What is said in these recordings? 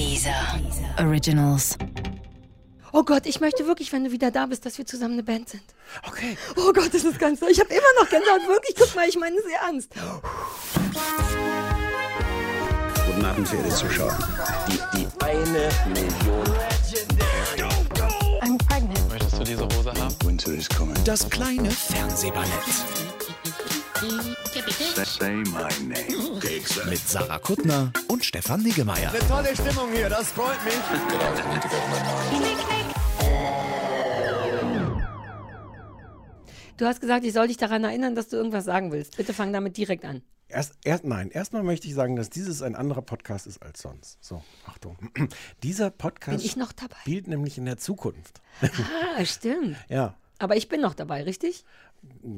Dieser Originals. Oh Gott, ich möchte wirklich, wenn du wieder da bist, dass wir zusammen eine Band sind. Okay. Oh Gott, das ist ganz. Ich habe immer noch Gänsehaut. Wirklich, guck mal, ich meine es ernst. Guten Abend, verehrte Zuschauer. Die, die eine Million. I'm pregnant. Möchtest du diese Hose haben? Winter is coming. Das kleine Fernsehballett. Mit Sarah Kuttner und Stefan Niggemeier. Tolle Stimmung hier, das freut mich. Du hast gesagt, ich soll dich daran erinnern, dass du irgendwas sagen willst. Bitte fang damit direkt an. Erst, erst, nein, erstmal möchte ich sagen, dass dieses ein anderer Podcast ist als sonst. So, Achtung. Dieser Podcast Bin ich noch dabei? spielt nämlich in der Zukunft. Ah, stimmt. Ja. Aber ich bin noch dabei, richtig?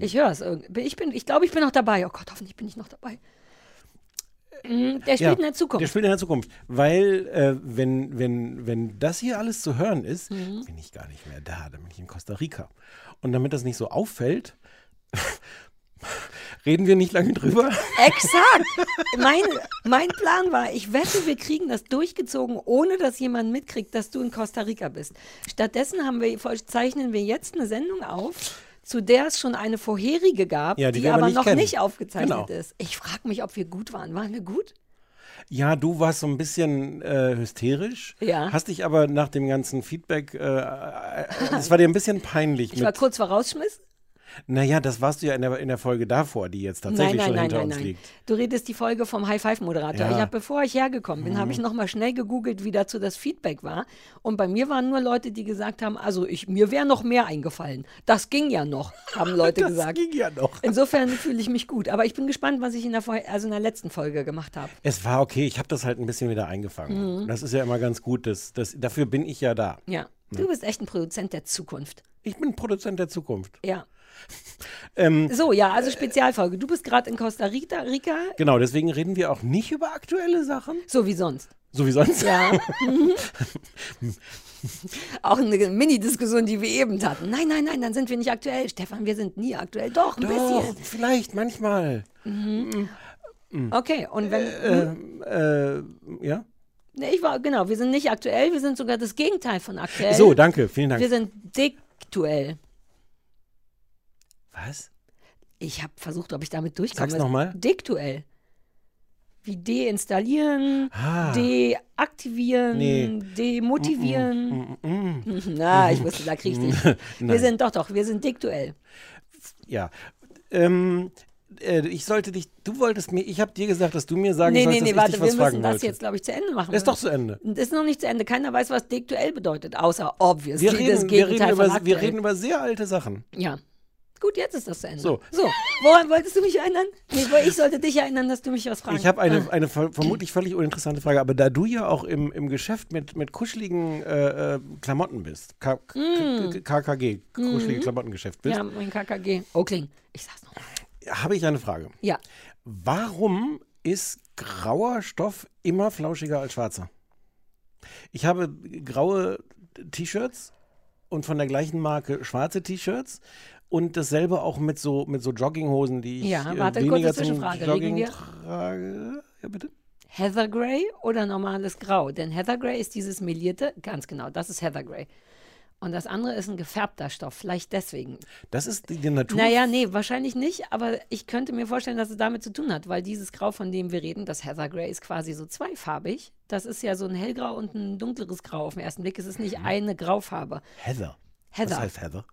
Ich höre es. Ich, bin, ich glaube, ich bin noch dabei. Oh Gott, hoffentlich bin ich noch dabei. Mm, Der spielt ja, in der Zukunft. Der spielt in der Zukunft. Weil, äh, wenn, wenn, wenn das hier alles zu hören ist, Mhm. bin ich gar nicht mehr da. Dann bin ich in Costa Rica. Und damit das nicht so auffällt, reden wir nicht lange drüber. Exakt. Mein, mein Plan war, ich wette, wir kriegen das durchgezogen, ohne dass jemand mitkriegt, dass du in Costa Rica bist. Stattdessen haben wir, zeichnen wir jetzt eine Sendung auf, zu der es schon eine vorherige gab, Ja, die die, aber nicht noch kennen. nicht aufgezeichnet Genau. ist. Ich frage mich, ob wir gut waren. Waren wir gut? Ja, du warst so ein bisschen äh, hysterisch. Ja. Hast dich aber nach dem ganzen Feedback, äh, äh, es war dir ein bisschen peinlich. Ich war kurz vor Rausschmiss. Naja, das warst du ja in der, in der Folge davor, die jetzt tatsächlich Nein, nein, schon nein, hinter nein, uns nein. liegt. Du redest die Folge vom High-Five-Moderator. Ja. Mhm. Ich habe, bevor ich hergekommen bin, habe ich nochmal schnell gegoogelt, wie dazu das Feedback war. Und bei mir waren nur Leute, die gesagt haben, also ich, mir wäre noch mehr eingefallen. Das ging ja noch, haben Leute Das gesagt. ging ja noch. Insofern fühle ich mich gut. Aber ich bin gespannt, was ich in der, also in der letzten Folge gemacht habe. Es war okay, ich habe das halt ein bisschen wieder eingefangen. Mhm. Das ist ja immer ganz gut, das, das, dafür bin ich ja da. Ja. Du bist echt ein Produzent der Zukunft. Ich bin Produzent der Zukunft. Ja. Ähm, So, ja, also Spezialfolge. Du bist gerade in Costa Rica, Rica, genau, deswegen reden wir auch nicht über aktuelle Sachen, so wie sonst. so wie sonst. Ja. Auch eine Mini-Diskussion, die wir eben hatten. Nein, nein, nein, dann sind wir nicht aktuell. Stefan, wir sind nie aktuell. Doch, ein Doch, bisschen. vielleicht, manchmal. Okay, und wenn. Ähm, äh, ja? Nee, ich war, genau, wir sind nicht aktuell, wir sind sogar das Gegenteil von aktuell. So, danke, vielen Dank. Wir sind diktuell. Was? Ich habe versucht, ob ich damit durchkomme. Sag's noch mal. Diktuell. Wie deinstallieren, Ah. deaktivieren, Nee. demotivieren. Mm, Na, ich wusste, da krieg ich dich. Wir sind doch, doch, wir sind diktuell. Ja. Ähm, äh, ich sollte dich, du wolltest mir, ich habe dir gesagt, dass du mir sagen Nee, sollst, nee, nee, dass warte, ich dich wir was fragen müssen das wollte. jetzt, glaube ich, zu Ende machen. ist doch zu Ende. Das ist noch nicht zu Ende. Keiner weiß, was diktuell bedeutet, außer obviously Wir das reden, wir, Gegenteil reden über, wir reden über sehr alte Sachen. Ja. Gut, jetzt ist das zu Ende. So. so. Woran wolltest du mich erinnern? Nee, ich sollte dich erinnern, dass du mich was fragst. Ich habe eine, eine ver- vermutlich völlig uninteressante Frage, aber da du ja auch im, im Geschäft mit, mit kuscheligen äh, äh, Klamotten bist, K K K KKG, kuschelige Klamottengeschäft bist, Mm. Ja, mein KKG. Oakling. Ich sag's noch. Habe ich eine Frage. Ja. Warum ist grauer Stoff immer flauschiger als schwarzer? Ich habe graue T-Shirts und von der gleichen Marke schwarze T-Shirts und dasselbe auch mit so, mit so Jogginghosen, die ich Ja, äh, warte, weniger kurze zum Jogging wir- trage. Ja, bitte? Heather Grey oder normales Grau? Denn Heather Grey ist dieses melierte, ganz genau, das ist Heather Grey. Und das andere ist ein gefärbter Stoff, vielleicht deswegen. Das ist die, die Natur. Naja, nee, wahrscheinlich nicht, aber ich könnte mir vorstellen, dass es damit zu tun hat, weil dieses Grau, von dem wir reden, das Heather Grey, ist quasi so zweifarbig. Das ist ja so ein hellgrau und ein dunkleres Grau auf den ersten Blick. Es ist nicht eine Graufarbe. Heather. Heather. Was heißt Heather?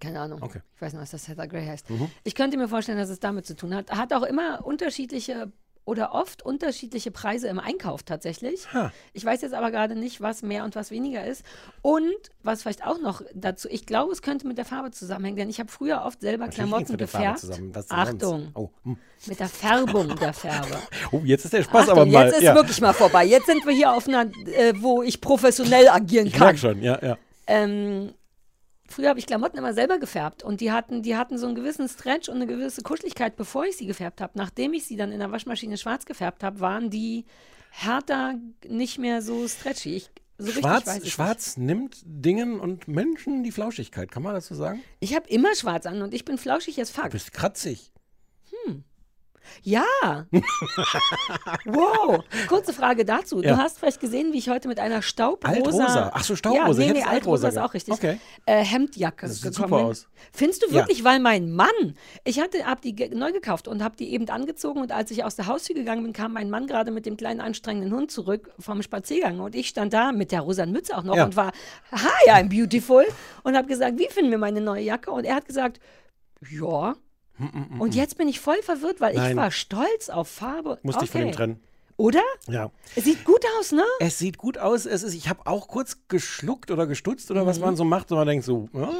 Keine Ahnung. Okay. Ich weiß nur, dass das Heather Grey heißt. Mhm. Ich könnte mir vorstellen, dass es damit zu tun hat. Hat auch immer unterschiedliche oder oft unterschiedliche Preise im Einkauf tatsächlich. Ha. Ich weiß jetzt aber gerade nicht, was mehr und was weniger ist. Und was vielleicht auch noch dazu, ich glaube, es könnte mit der Farbe zusammenhängen, denn ich habe früher oft selber Natürlich Klamotten gefärbt. Achtung? Oh, hm. mit der Färbung der Farbe. oh, jetzt ist der Spaß Achtung, aber mal. jetzt ist ja. wirklich mal vorbei. Jetzt sind wir hier auf einer, äh, wo ich professionell agieren Ich kann. merke schon, ja, ja. Ähm, früher habe ich Klamotten immer selber gefärbt und die hatten, die hatten so einen gewissen Stretch und eine gewisse Kuscheligkeit, bevor ich sie gefärbt habe. Nachdem ich sie dann in der Waschmaschine schwarz gefärbt habe, waren die härter, nicht mehr so stretchy. Ich, so Schwarz, Schwarz nimmt Dingen und Menschen die Flauschigkeit, kann man das so sagen? Nicht. Ich habe immer schwarz an und ich bin flauschig Du fuck. bist kratzig. Ja. wow. Kurze Frage dazu. Ja. Du hast vielleicht gesehen, wie ich heute mit einer staubrosa. Altrosa. Ach so, Staubrosa. Ja, nee, nee, Altrosa Altrosa ist auch richtig. Okay. Äh, Hemdjacke Das sieht gekommen super aus. Findest du Ja. wirklich, weil mein Mann, ich hatte, hab die neu gekauft und habe die eben angezogen und als ich aus der Haustür gegangen bin, kam mein Mann gerade mit dem kleinen anstrengenden Hund zurück vom Spaziergang und ich stand da mit der rosa Mütze auch noch Ja. und war, hi, I'm beautiful und habe gesagt, wie finden wir meine neue Jacke? Und er hat gesagt, ja. Und jetzt bin ich voll verwirrt, weil Nein. ich war stolz auf Farbe. Musste okay. ich von ihm trennen. Oder? Ja. Es sieht gut aus, ne? Es sieht gut aus. Es ist, ich habe auch kurz geschluckt oder gestutzt oder Mhm. was man so macht, und man denkt so. Ja.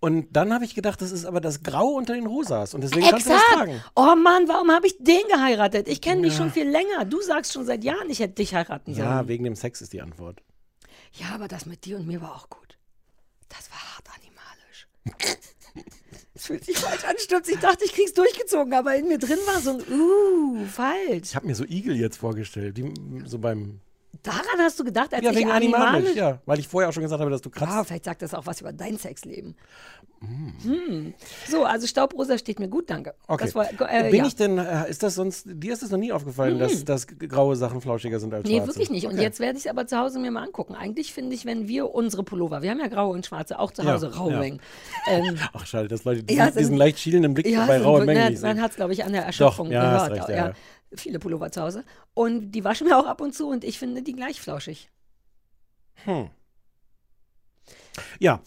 Und dann habe ich gedacht, das ist aber das Grau unter den Rosas und deswegen kannst du das Exakt. tragen. Oh Mann, warum habe ich den geheiratet? Ich kenne dich schon viel länger. Du sagst schon seit Jahren, ich hätte dich heiraten sollen. Ja, wegen dem Sex ist die Antwort. Ja, aber das mit dir und mir war auch gut. Das war hart animalisch. Es fühlt sich falsch an, stimmt. Ich dachte, ich krieg's durchgezogen, aber in mir drin war so ein Uh, falsch. Ich habe mir so Igel jetzt vorgestellt, die so beim Daran hast du gedacht, als ja ich wegen animalisch. animalisch, ja, weil ich vorher auch schon gesagt habe, dass du Ah, kratzt. vielleicht sagt das auch was über dein Sexleben. Hm. So, also Staubrosa steht mir gut, danke. Okay. Das war, äh, Bin ja. ich denn, äh, ist das sonst, dir ist es noch nie aufgefallen, dass, dass graue Sachen flauschiger sind als Nee, schwarze? wirklich nicht. Und Okay. jetzt werde ich es aber zu Hause mir mal angucken. Eigentlich finde ich, wenn wir unsere Pullover, wir haben ja graue und schwarze auch zu Ja, Hause, raue ja. Mengen. Ähm, Ach, schade, dass Leute diesen, ist- diesen leicht schielenden Blick bei rauen na, Mengen nicht man hat es, glaube ich, an der Erschöpfung hast gehört. recht, ja. Viele Pullover zu Hause. Und die waschen wir auch ab und zu und ich finde die gleich flauschig. Hm. Ja,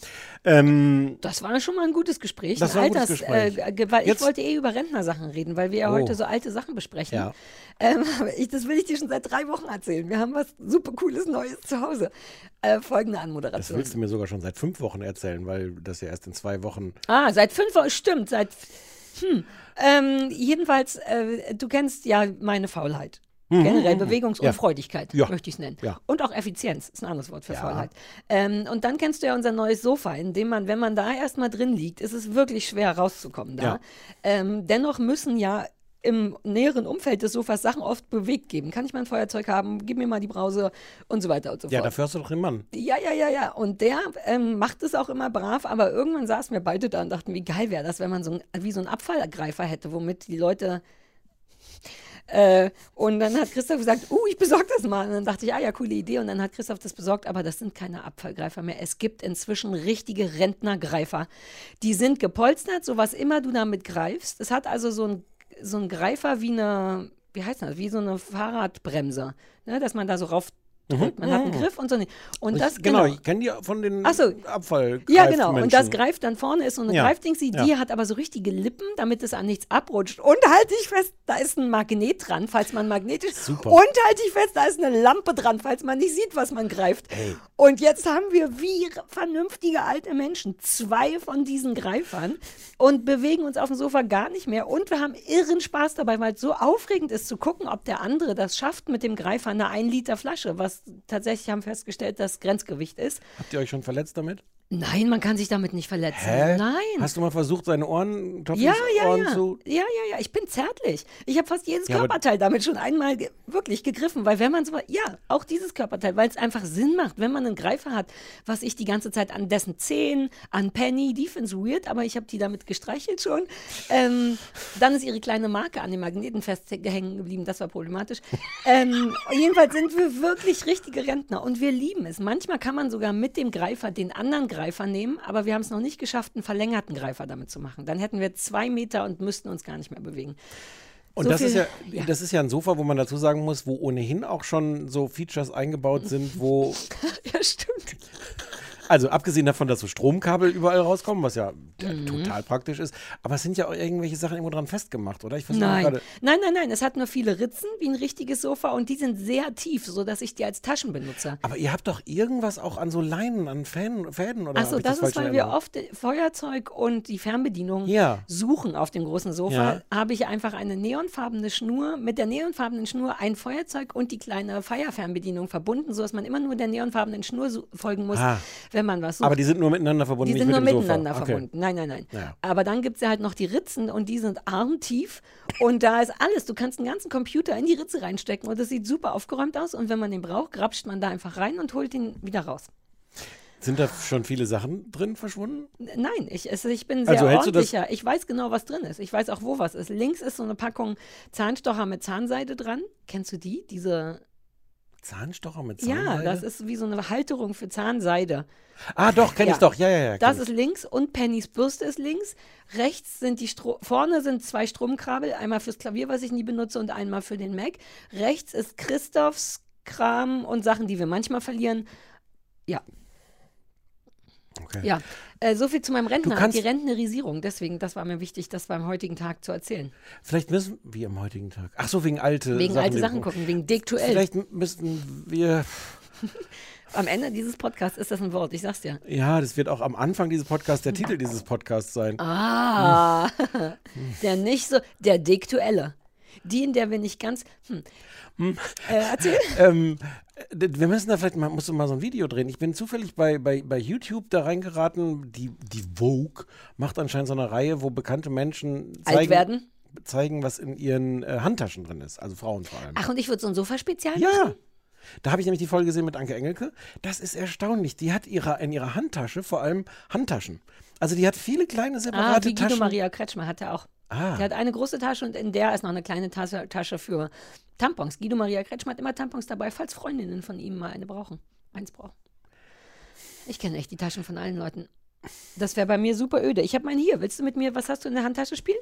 ähm, Das war schon mal ein gutes Gespräch. Das war ein gutes Alters- Gespräch. Äh, weil Jetzt- ich wollte eh über Rentnersachen reden, weil wir ja Oh. heute so alte Sachen besprechen. Ja. Ähm, ich, das will ich dir schon seit drei Wochen erzählen. Wir haben was super cooles Neues zu Hause. Äh, folgende das Anmoderation. willst du mir sogar schon seit fünf Wochen erzählen, weil das ja erst in zwei Wochen. Ah, seit fünf Wochen, stimmt, seit. Hm. Ähm, jedenfalls, äh, du kennst ja meine Faulheit. Generell Bewegungsunfreudigkeit, Mhm, Ja. möchte ich es nennen. Ja. Und auch Effizienz ist ein anderes Wort für Ja. Faulheit. Ähm, und dann kennst du ja unser neues Sofa, in dem man, wenn man da erstmal drin liegt, ist es wirklich schwer rauszukommen da. Ja. Ähm, dennoch müssen ja im näheren Umfeld des Sofas Sachen oft bewegt geben. Kann ich mal ein Feuerzeug haben? Gib mir mal die Brause und so weiter und so Ja, fort. dafür hast du doch den Mann. Ja, ja, ja, ja. Und der ähm, macht es auch immer brav, aber irgendwann saßen wir beide da und dachten, wie geil wäre das, wenn man so ein, wie so einen Abfallgreifer hätte, womit die Leute. Äh, und dann hat Christoph gesagt, uh, ich besorge das mal. Und dann dachte ich, ah ja, coole Idee. Und dann hat Christoph das besorgt, aber das sind keine Abfallgreifer mehr. Es gibt inzwischen richtige Rentnergreifer. Die sind gepolstert, so was immer du damit greifst. Es hat also so ein, so ein Greifer wie eine, wie heißt das, wie so eine Fahrradbremse, ne, dass man da so rauf drückt. Man hat einen Griff und so. Und das, ich, genau, ich kenne die von den so. Abfall. ja, genau. Und das greift dann vorne ist so eine Ja. Greifdingsi, die Ja. hat aber so richtige Lippen, damit es an nichts abrutscht. Und halte ich fest, da ist ein Magnet dran, falls man magnetisch. Super. Und halte ich fest, da ist eine Lampe dran, falls man nicht sieht, was man greift. Und jetzt haben wir wie vernünftige alte Menschen zwei von diesen Greifern und bewegen uns auf dem Sofa gar nicht mehr. Und wir haben irren Spaß dabei, weil es so aufregend ist zu gucken, ob der andere das schafft mit dem Greifer eine 1 Liter Flasche, was tatsächlich haben festgestellt, das Grenzgewicht ist. Habt ihr euch schon verletzt damit? Nein, man kann sich damit nicht verletzen. Hä? Nein. Hast du mal versucht, seine Ohren, Toffis ja, ja, Ohren ja. zu. Ja, ja, ja. Ich bin zärtlich. Ich habe fast jedes Ja, Körperteil damit schon einmal ge wirklich gegriffen, weil wenn man so, ja, auch dieses Körperteil, weil es einfach Sinn macht, wenn man einen Greifer hat, was ich die ganze Zeit an dessen Zehen, an Penny, die finden's weird, aber ich habe die damit gestreichelt schon. Ähm, dann ist ihre kleine Marke an den Magneten festgehängt geblieben, das war problematisch. ähm, jedenfalls sind wir wirklich richtige Rentner und wir lieben es. Manchmal kann man sogar mit dem Greifer den anderen Greifer nehmen, aber wir haben es noch nicht geschafft, einen verlängerten Greifer damit zu machen. Dann hätten wir zwei Meter und müssten uns gar nicht mehr bewegen. Und So das, ist viel- ja, das ist ja ein Sofa, wo man dazu sagen muss, wo ohnehin auch schon so Features eingebaut sind, wo, Ja, stimmt. Also abgesehen davon, dass so Stromkabel überall rauskommen, was ja Mhm. total praktisch ist, aber es sind ja auch irgendwelche Sachen irgendwo dran festgemacht, oder? Ich Nein. gerade. nein, nein, nein. Es hat nur viele Ritzen wie ein richtiges Sofa und die sind sehr tief, sodass ich die als Taschen benutze. Aber ihr habt doch irgendwas auch an so Leinen, an Fäden, Fäden oder Achso, das, falsch ist, weil wir oft Feuerzeug und die Fernbedienung Ja. suchen auf dem großen Sofa. Ja. Habe ich einfach eine neonfarbene Schnur, mit der neonfarbenen Schnur ein Feuerzeug und die kleine Fire-Fernbedienung verbunden, sodass man immer nur der neonfarbenen Schnur folgen muss, Ah. wenn man was sucht. Aber die sind nur miteinander verbunden, Die nicht sind nur mit miteinander Sofa. Okay. verbunden. Nein, nein, nein. Ja. Aber dann gibt es ja halt noch die Ritzen und die sind armtief. Und da ist alles. Du kannst einen ganzen Computer in die Ritze reinstecken und das sieht super aufgeräumt aus. Und wenn man den braucht, grapscht man da einfach rein und holt ihn wieder raus. Sind da schon viele Sachen drin verschwunden? Nein, ich, es, ich bin sehr Also du das- ordentlicher. Ich weiß genau, was drin ist. Ich weiß auch, wo was ist. Links ist so eine Packung Zahnstocher mit Zahnseide dran. Kennst du die? Diese. Zahnstocher mit Ja, Zahnseide? das ist wie so eine Halterung für Zahnseide. Ah, doch, kenn Ja. ich doch. Ja, ja, ja. Das ist links und Pennys Bürste ist links. Rechts sind die Stro vorne sind zwei Stromkabel, einmal fürs Klavier, was ich nie benutze, und einmal für den Mac. Rechts ist Christophs Kram und Sachen, die wir manchmal verlieren. Ja, Okay. ja. Äh, so viel zu meinem Rentner. kannst- Die Rentnerisierung. Deswegen, das war mir wichtig, das beim heutigen Tag zu erzählen. Vielleicht müssen wir am heutigen Tag. Ach so, wegen alte Wegen Sachen. alte die- Sachen gucken, wegen Dektuell. Vielleicht müssten wir. Am Ende dieses Podcasts ist das ein Wort, ich sag's dir. Ja, das wird auch am Anfang dieses Podcasts der Titel dieses Podcasts sein. Ah, der nicht so, der Dektuelle. Die, in der wir nicht ganz. Hm. Äh, erzähl. ähm, wir müssen da vielleicht mal, musst du mal so ein Video drehen. Ich bin zufällig bei, bei, bei YouTube da reingeraten. Die, die Vogue macht anscheinend so eine Reihe, wo bekannte Menschen Alt zeigen, werden. zeigen was in ihren äh, Handtaschen drin ist. Also Frauen vor allem. Ach, und ich würde so ein Sofa-Spezial machen? Ja. Da habe ich nämlich die Folge gesehen mit Anke Engelke. Das ist erstaunlich. Die hat ihre, in ihrer Handtasche vor allem Handtaschen. Also die hat viele kleine Ah, separate wie Guido Taschen. Maria Kretschmer hat er auch. Ah. Der hat eine große Tasche und in der ist noch eine kleine Tasche, Tasche für Tampons. Guido Maria Kretschmer hat immer Tampons dabei, falls Freundinnen von ihm mal eine brauchen. Eins brauchen. Ich kenne echt die Taschen von allen Leuten. Das wäre bei mir super öde. Ich habe meinen hier. Willst du mit mir, was hast du in der Handtasche spielen?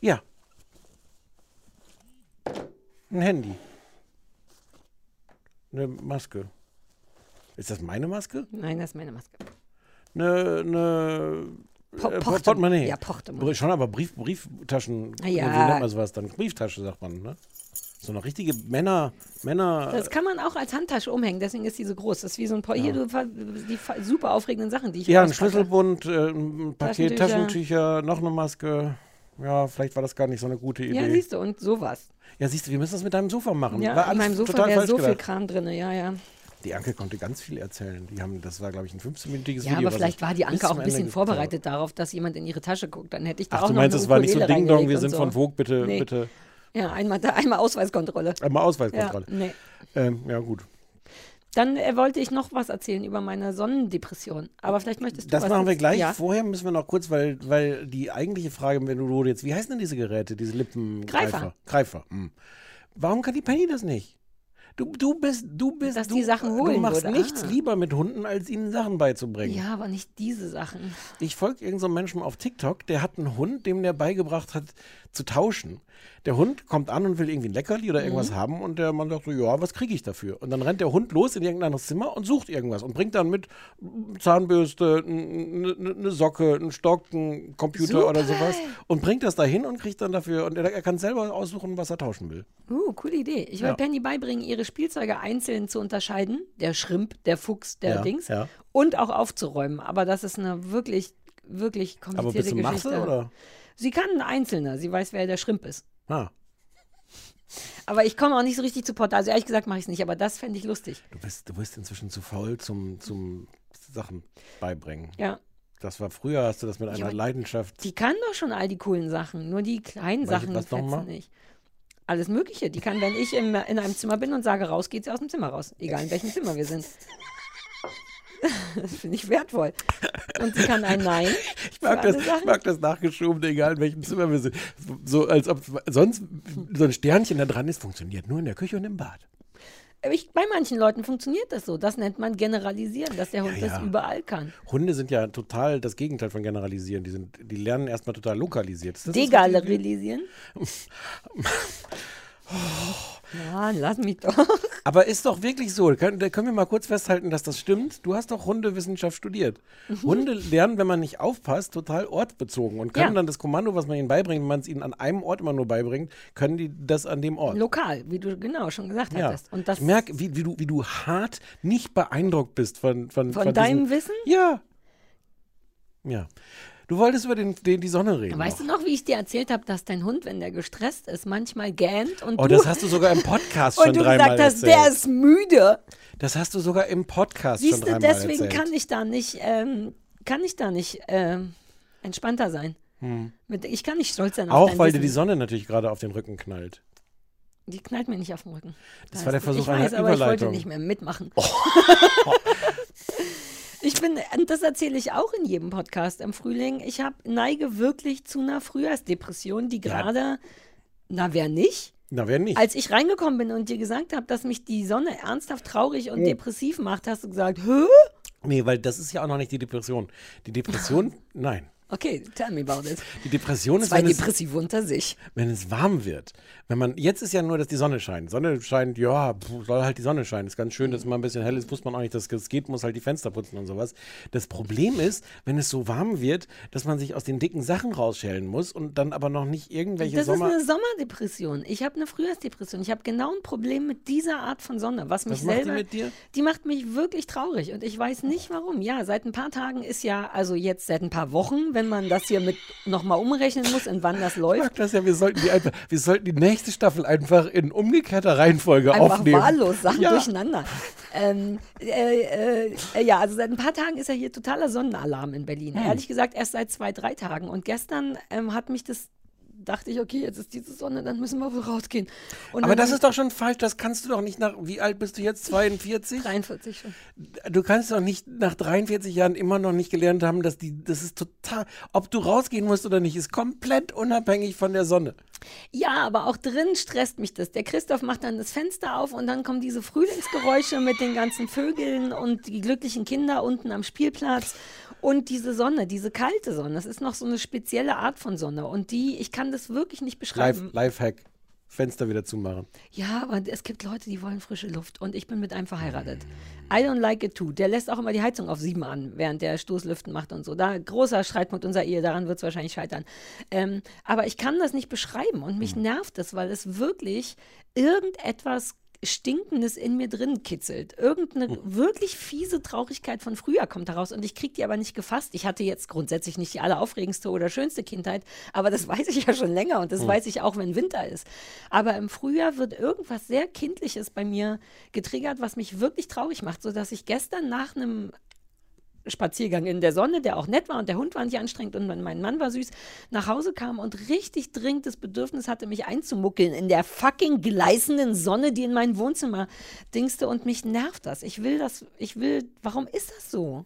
Ja. Ein Handy. Eine Maske. Ist das meine Maske? Nein, das ist meine Maske. Eine, eine Po äh, Pochte- Portemonnaie. Ja. Br- Schon aber Brief, Brieftaschen. Ja. Wie nennt man sowas dann? Brieftasche sagt man, ne? So eine richtige Männer, Männer. Das kann man auch als Handtasche umhängen, deswegen ist die so groß. Das ist wie so ein paar, hier, du, ver- die super aufregenden Sachen, die ich ja, ein. Schlüsselbund, äh, ein Paket Taschentücher. Taschentücher, noch eine Maske. Ja, vielleicht war das gar nicht so eine gute Idee. Ja, siehst du, und sowas. Ja, siehst du, wir müssen das mit deinem Sofa machen. Ja, War in alles meinem Sofa wäre so viel gedacht. Kram drin, ja, ja. Die Anke konnte ganz viel erzählen. Die haben, das war, glaube ich, ein 15-minütiges Ja, Video. aber was vielleicht ich war die Anke auch ein bisschen geguckt habe. vorbereitet darauf, dass jemand in ihre Tasche guckt. Dann hätte ich da Ach, auch du noch meinst, es war nicht so Ding Dong, wir sind und von so. Vogue, bitte, Nee. bitte. Ja, einmal, da, einmal Ausweiskontrolle. Einmal Ja, Ausweiskontrolle. nee. Ähm, ja, gut. Dann äh, wollte ich noch was erzählen über meine Sonnendepression. Aber vielleicht möchtest du Das was machen wir gleich. Ja. Vorher müssen wir noch kurz, weil, weil die eigentliche Frage, wenn du jetzt, wie heißen denn diese Geräte, diese Lippengreifer? Greifer. Greifer. hm. Warum kann die Penny das nicht? Du, du bist, du bist, Dass du, die Sachen du holen machst würde. nichts Ah. lieber mit Hunden, als ihnen Sachen beizubringen. ja, aber nicht diese Sachen. Ich folge irgendeinem so Menschen auf TikTok, der hat einen Hund, dem der beigebracht hat, zu tauschen. Der Hund kommt an und will irgendwie ein Leckerli oder irgendwas Mhm. haben und der Mann sagt so, ja, was kriege ich dafür? Und dann rennt der Hund los in irgendein anderes Zimmer und sucht irgendwas und bringt dann mit Zahnbürste, eine Socke, einen Stock, einen Computer oder Super. sowas und bringt das dahin und kriegt dann dafür und er, er kann selber aussuchen, was er tauschen will. Uh, coole Idee. Ich will Ja. Penny beibringen, ihre Spielzeuge einzeln zu unterscheiden. Der Schrimp, der Fuchs, der Ja, Dings. ja. Und auch aufzuräumen. Aber das ist eine wirklich, wirklich Aber komplizierte bist du Geschichte. Masse oder? Sie kann ein Einzelner. Sie weiß, wer der Schrimp ist. Ah, Aber ich komme auch nicht so richtig zu Porta. Also ehrlich gesagt mache ich es nicht, aber das fände ich lustig. du bist, du bist inzwischen zu faul zum, zum Sachen beibringen. Ja. Das war früher, hast du das mit einer aber Leidenschaft. Die kann doch schon all die coolen Sachen. Nur die kleinen Welche- Sachen fetzen nicht. Alles Mögliche. Die kann, wenn ich im, in einem Zimmer bin und sage, raus, geht sie aus dem Zimmer raus. Egal in welchem Zimmer wir sind. Das finde ich wertvoll. Und sie kann ein Nein. Ich mag, das, ich mag das nachgeschoben, egal in welchem Zimmer wir sind. So als ob sonst so ein Sternchen da dran ist, funktioniert nur in der Küche und im Bad. Ich, bei manchen Leuten funktioniert das so. Das nennt man Generalisieren, dass der Hund Ja, das ja. überall kann. Hunde sind ja total das Gegenteil von generalisieren. Die, sind, die lernen erstmal total lokalisiert. Ist Degalerisieren. Ja, lass mich doch. Aber ist doch wirklich so. Können, da können wir mal kurz festhalten, dass das stimmt. Du hast doch Hundewissenschaft studiert. Mhm. Hunde lernen, wenn man nicht aufpasst, total ortbezogen und können Ja. dann das Kommando, was man ihnen beibringt, wenn man es ihnen an einem Ort immer nur beibringt, können die das an dem Ort. Lokal, wie du genau schon gesagt Ja. hattest. Und das ich merke, wie, wie, du, wie du hart nicht beeindruckt bist von, von, von von deinem diesen, Wissen. Ja. Ja. Du wolltest über den, den, die Sonne reden. Weißt noch. du noch, wie ich dir erzählt habe, dass dein Hund, wenn der gestresst ist, manchmal gähnt und Oh, du, das hast du sogar im Podcast schon und du dreimal gesagt hast, erzählt. der ist müde. das hast du sogar im Podcast Siehst schon du, dreimal deswegen erzählt. kann ich da nicht, ähm, kann ich da nicht ähm, entspannter sein. Mit, ich kann nicht stolz sein auf Hm. Auch weil Wissen. dir die Sonne natürlich gerade auf den Rücken knallt. Die knallt mir nicht auf den Rücken. Das Da war der Versuch ich einer weiß, aber ich wollte Überleitung. Oh. nicht mehr mitmachen. ich bin, und das erzähle ich auch in jedem Podcast im Frühling, ich hab, neige wirklich zu einer Frühjahrsdepression, die gerade, na wer nicht? Na, wer nicht? Als ich reingekommen bin und dir gesagt habe, dass mich die Sonne ernsthaft traurig Oh. und depressiv macht, hast du gesagt, hä? nee, weil das ist ja auch noch nicht die Depression. Die Depression, nein. Okay, tell me about it. Die Depression ist, Zwei wenn es, Depressive unter sich. wenn es warm wird. Wenn man, jetzt ist ja nur, dass die Sonne scheint. Sonne scheint, ja, soll halt die Sonne scheinen. Ist ganz schön, dass es mal ein bisschen hell ist, wusste man auch nicht, dass es geht, muss halt die Fenster putzen und sowas. Das Problem ist, wenn es so warm wird, dass man sich aus den dicken Sachen rausschälen muss und dann aber noch nicht irgendwelche Das Sommer... ist eine Sommerdepression. Ich habe eine Frühjahrsdepression. Ich habe genau ein Problem mit dieser Art von Sonne, was mich Was macht die selber. mit dir? Die macht mich wirklich traurig und ich weiß nicht warum. Ja, seit ein paar Tagen ist ja, also jetzt seit ein paar Wochen, wenn man das hier mit nochmal umrechnen muss, in wann das Ich läuft. mag das ja, wir sollten die einfach, wir sollten die nächste Staffel einfach in umgekehrter Reihenfolge Einfach aufnehmen. wahllos, Sachen ja. durcheinander. Ähm, äh, äh, ja, also seit ein paar Tagen ist ja hier totaler Sonnenalarm in Berlin. Hm. Ehrlich gesagt erst seit zwei, drei Tagen. Und gestern ähm, hat mich das, dachte ich, okay, jetzt ist diese Sonne, dann müssen wir wohl rausgehen. Und Aber das ist doch schon falsch, das kannst du doch nicht nach, wie alt bist du jetzt, 42? 43 schon. Du kannst doch nicht nach 43 Jahren immer noch nicht gelernt haben, dass die, das ist total, ob du rausgehen musst oder nicht, ist komplett unabhängig von der Sonne. Ja, aber auch drin stresst mich das. Der Christoph macht dann das Fenster auf und dann kommen diese Frühlingsgeräusche mit den ganzen Vögeln und die glücklichen Kinder unten am Spielplatz und diese Sonne, diese kalte Sonne. Das ist noch so eine spezielle Art von Sonne und die, ich kann das wirklich nicht beschreiben. Lifehack. Fenster wieder zumachen. Ja, aber es gibt Leute, die wollen frische Luft und ich bin mit einem verheiratet. I don't like it too. Der lässt auch immer die Heizung auf sieben an, während der Stoßlüften macht und so. Da großer Streitpunkt unserer Ehe, daran wird es wahrscheinlich scheitern. Ähm, aber ich kann das nicht beschreiben und mich nervt es, weil es wirklich irgendetwas Stinkendes in mir drin kitzelt. Irgendeine wirklich fiese Traurigkeit von früher kommt daraus und ich kriege die aber nicht gefasst. Ich hatte jetzt grundsätzlich nicht die alleraufregendste oder schönste Kindheit, aber das weiß ich ja schon länger und das weiß ich auch, wenn Winter ist. Aber im Frühjahr wird irgendwas sehr Kindliches bei mir getriggert, was mich wirklich traurig macht, sodass ich gestern nach einem Spaziergang in der Sonne, der auch nett war und der Hund war nicht anstrengend und mein Mann war süß, nach Hause kam und richtig dringend das Bedürfnis hatte, mich einzumuckeln in der fucking gleißenden Sonne, die in mein Wohnzimmer dingste und mich nervt das. Ich will das, ich will, warum ist das so?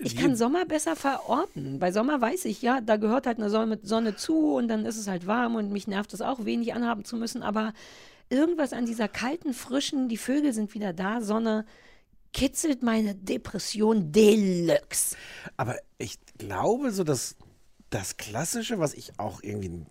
Ich kann Sommer besser verorten. Bei Sommer weiß ich, ja, da gehört halt eine Sonne, Sonne zu und dann ist es halt warm und mich nervt es auch, wenig anhaben zu müssen, aber irgendwas an dieser kalten, frischen, die Vögel sind wieder da, Sonne kitzelt meine Depression Deluxe. Aber ich glaube, so das, das Klassische, was ich auch irgendwie ein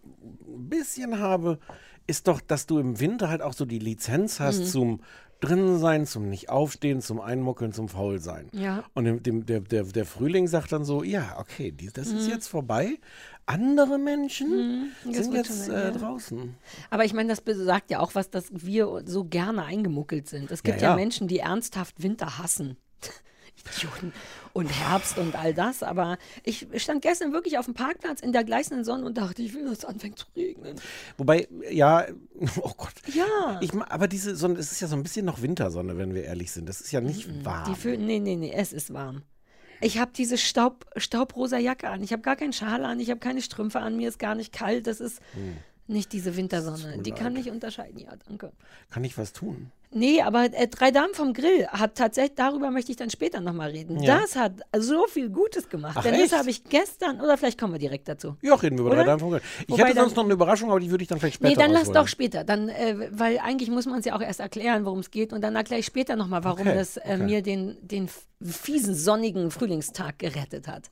bisschen habe, ist doch, dass du im Winter halt auch so die Lizenz hast Mhm. zum drinnen sein, zum nicht aufstehen, zum Einmuckeln, zum Faulsein. Ja. Und dem, dem, der, der, der Frühling sagt dann so, ja, okay, die, das Mhm. ist jetzt vorbei. Andere Menschen das sind jetzt äh, draußen. Aber ich meine, das besagt ja auch was, dass wir so gerne eingemuckelt sind. Es gibt Ja, ja, ja. Menschen, die ernsthaft Winter hassen. Idioten. Und Herbst und all das. Aber ich stand gestern wirklich auf dem Parkplatz in der gleißenden Sonne und dachte, ich will, dass es anfängt zu regnen. Wobei, ja, oh Gott. Ja. Ich, aber diese Sonne, es ist ja so ein bisschen noch Wintersonne, wenn wir ehrlich sind. Das ist ja nicht warm. Die Föhn, nee, nee, nee, es ist warm. Ich habe diese Staub, staubrosa Jacke an. Ich habe gar keinen Schal an. Ich habe keine Strümpfe an. Mir ist gar nicht kalt. Das ist Hm. Nicht diese Wintersonne. Die kann nicht unterscheiden. Ja, danke. Kann ich was tun? Nee, aber äh, Drei Damen vom Grill hat tatsächlich, darüber möchte ich dann später nochmal reden. Ja. Das hat so viel Gutes gemacht. Ach, Denn echt? das habe ich gestern, oder vielleicht kommen wir direkt dazu. Ja, reden wir über Oder? drei Damen vom Grill. Ich Wobei hätte sonst dann- noch eine Überraschung, aber die würde ich dann vielleicht später Nee, dann lass doch später. Dann, äh, weil eigentlich muss man es ja auch erst erklären, worum es geht. Und dann erkläre ich später nochmal, warum Okay, das äh, okay. mir den, den fiesen, sonnigen Frühlingstag gerettet hat.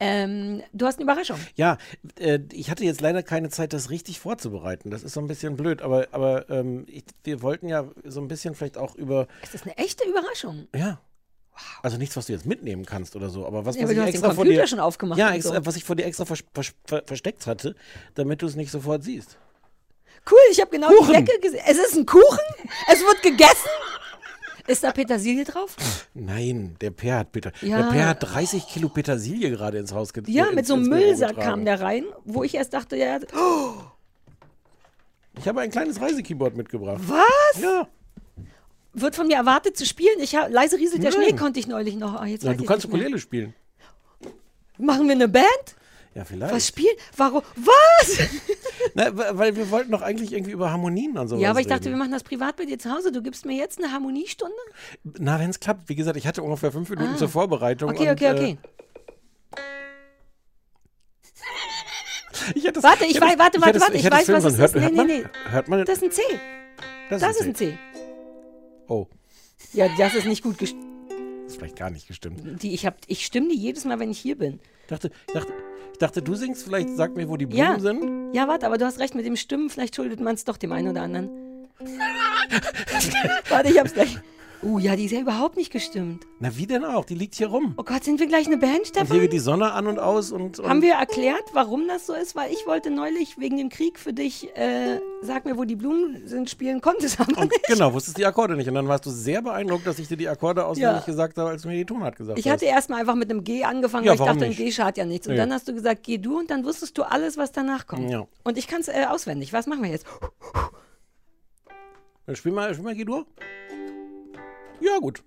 Ähm, du hast eine Überraschung. Ja, äh, ich hatte jetzt leider keine Zeit, das richtig vorzubereiten. Das ist so ein bisschen blöd, aber, aber ähm, ich, wir wollten ja so ein bisschen vielleicht auch über, Es ist eine echte Überraschung. ja. Also nichts, was du jetzt mitnehmen kannst oder so, aber was, Ja, was aber ich extra vor dir, schon aufgemacht Ja, extra, so. was ich vor dir extra vers vers ver versteckt hatte, damit du es nicht sofort siehst. Cool, ich habe genau Kuchen. die Decke gesehen. Es ist ein Kuchen? Es wird gegessen? Ist da Petersilie drauf? Nein, der Per hat Peter. Ja. Der Per hat 30 Kilo Petersilie gerade ins Haus getragen. Ja, mit so einem Müllsack kam der rein, wo ich erst dachte, ja, Ich habe ein kleines Reisekeyboard mitgebracht. was? Ja. Wird von mir erwartet zu spielen? Ich hab, leise rieselt der Nein. Schnee, konnte ich neulich noch. Ah, jetzt Na, du kannst. Ukulele spielen. Machen wir eine Band? Ja, vielleicht. Was spielen? Warum? Was? Na, weil wir wollten doch eigentlich irgendwie über Harmonien und sowas ja, aber ich dachte, wir reden. machen das privat bei dir zu Hause. Du gibst mir jetzt eine Harmoniestunde? Na, wenn es klappt. Wie gesagt, ich hatte ungefähr fünf Minuten zur Vorbereitung. Ah. Okay, und, okay, okay. Äh, ich das, Warte, ich weiß- das- warte, warte, das- warte, ich das weiß, filmen was ist. Hört, hört, Nee, man, nee, hört man? Das ist ein C. das, Das ist ein C. Oh, Ja, das ist nicht gut gestimmt. ist vielleicht gar nicht gestimmt. Die, ich, hab, ich stimme die jedes Mal, wenn ich hier bin. Ich dachte, ich dachte, ich dachte, du singst vielleicht, sag mir, wo die Blumen Ja. sind. Ja, warte, aber du hast recht mit dem Stimmen. Vielleicht schuldet man es doch dem einen oder anderen. warte, ich hab's gleich. Uh, ja, die ist ja überhaupt nicht gestimmt. Na, wie denn auch? Die liegt hier rum. Oh Gott, sind wir gleich eine Band, Und hier Stefan? geht die Sonne an und aus und. und Haben wir erklärt, warum das so ist? Weil ich wollte neulich wegen dem Krieg für dich, äh, sag mir, wo die Blumen sind, spielen konntest, aber und nicht. genau, wusstest die Akkorde nicht. Und dann warst du sehr beeindruckt, dass ich dir die Akkorde auswendig Ja. gesagt habe, als du mir die Tonart gesagt Ich hast. hatte erstmal einfach mit einem G angefangen, Ja, weil ich dachte, ein nicht? G schadet ja nichts. Und Ja. dann hast du gesagt, geh du und dann wusstest du alles, was danach kommt. Ja. Und ich kann es äh, auswendig. Was machen wir jetzt? Äh, Spiel mal, spiel mal G-Dur. Ja, gut.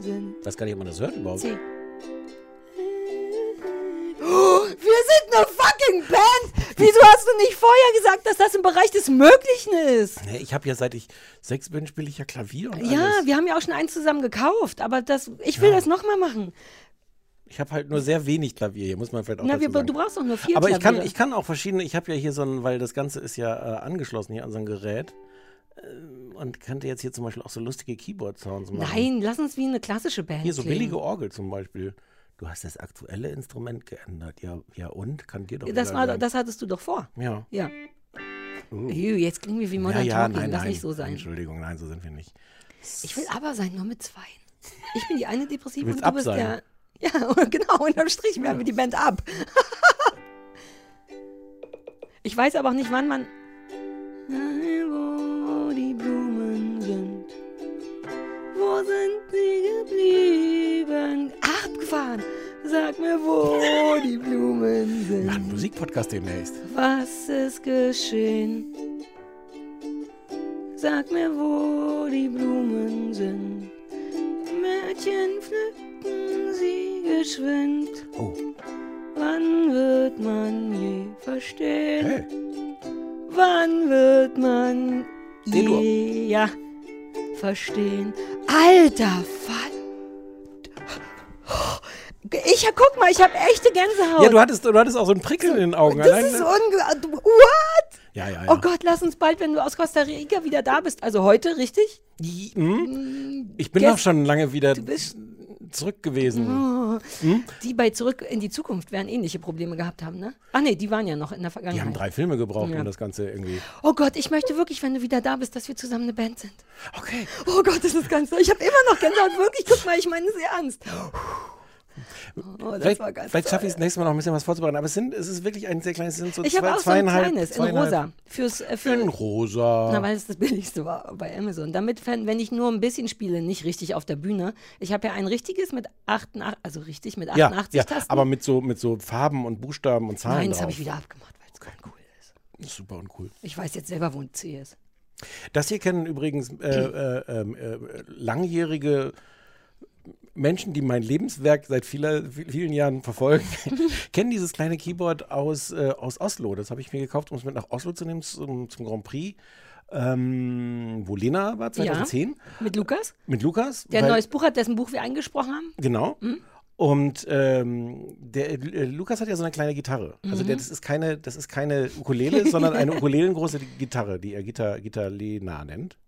Sind Weiß gar nicht, ob man das hört überhaupt. C. Oh, wir sind eine fucking Band! Wieso hast du nicht vorher gesagt, dass das im Bereich des Möglichen ist? Nee, ich habe ja, seit ich sechs bin, spiele ich ja Klavier und Ja, alles. wir haben ja auch schon eins zusammen gekauft, aber das, ich will das nochmal machen. Ich habe halt nur sehr wenig Klavier hier, muss man vielleicht auch Na, wir, sagen. du brauchst doch nur vier Aber ich kann, ich kann auch verschiedene, ich habe ja hier so ein, weil das Ganze ist ja äh, angeschlossen hier an so ein Gerät und könnte jetzt hier zum Beispiel auch so lustige Keyboard-Sounds machen. Nein, lass uns wie eine klassische Band Hier so klingen. billige Orgel zum Beispiel. Du hast das aktuelle Instrument geändert. Ja, ja und? Kann dir doch Das, war, das hattest du doch vor. Ja. Ja. Ew, jetzt klingen wir wie Ja, Modern ja, Talking. nein, Lass nein. nicht so sein. Entschuldigung, nein, so sind wir nicht. Ich will aber sein, nur mit zwei. Ich bin die eine Depressive Du und du ab bist sein. der. Ja, genau, unterm Strich werden wir die Band ab. ich weiß aber auch nicht, wann man. Wo sind sie geblieben? Ach, abgefahren. Sag mir, wo die Blumen sind. einen Musikpodcast demnächst. Was ist geschehen? Sag mir, wo die Blumen sind. Mädchen pflücken sie geschwind. Oh, Wann wird man je verstehen? hey. Wann wird man D-Dur. je ja, verstehen? Alter Fall. Ich guck mal, ich habe echte Gänsehaut. Ja, du hattest, du hattest auch so ein Prickeln in den Augen. das Allein- ist unge... What? ja, ja, ja. Oh Gott, lass uns bald, wenn du aus Costa Rica wieder da bist. Also heute, richtig? Hm? Ich bin Gest- doch schon lange wieder Du bist zurück gewesen. die bei Zurück in die Zukunft werden ähnliche Probleme gehabt haben, ne? Ach nee, die waren ja noch in der Die Vergangenheit. haben drei Filme gebraucht, Ja. um das Ganze irgendwie. Oh Gott, ich möchte wirklich, wenn du wieder da bist, dass wir zusammen eine Band sind. Okay. Oh Gott, das ist ganz Ich habe immer noch Gänsehaut, wirklich. Guck mal, ich meine es ernst. Oh, das Vielleicht, vielleicht schaffe ich es nächstes Mal noch ein bisschen was vorzubereiten. Aber es, sind, es ist wirklich ein sehr kleines. Es sind so Ich zwei, habe auch so ein zweieinhalb. kleines in zweieinhalb- rosa. Fürs, äh, für, In rosa. Na, weil es das billigste war bei Amazon. Damit, wenn ich nur ein bisschen spiele, nicht richtig auf der Bühne. Ich habe ja ein richtiges mit 88, also richtig mit ja, 88 ja, Tasten. aber mit so, mit so Farben und Buchstaben und Zahlen. Nein, das habe ich wieder abgemacht, weil es uncool ist. Super und cool. Ich weiß jetzt selber, wo ein C ist. Das hier kennen übrigens äh, äh, ähm, äh, langjährige Menschen, die mein Lebenswerk seit vieler, vielen Jahren verfolgen, kennen dieses kleine Keyboard aus, äh, aus Oslo. Das habe ich mir gekauft, um es mit nach Oslo zu nehmen zum, zum Grand Prix, ähm, wo Lena war, 2010, Mit Lukas, mit Lukas. der ein neues Buch hat, dessen Buch wir eingesprochen haben. Genau. Hm? Und ähm, der äh, Lukas hat ja so eine kleine Gitarre. Also Mhm. der, das ist keine, das ist keine Ukulele, sondern eine ukulelengroße Gitarre, die er Gitar, Gitarlena nennt.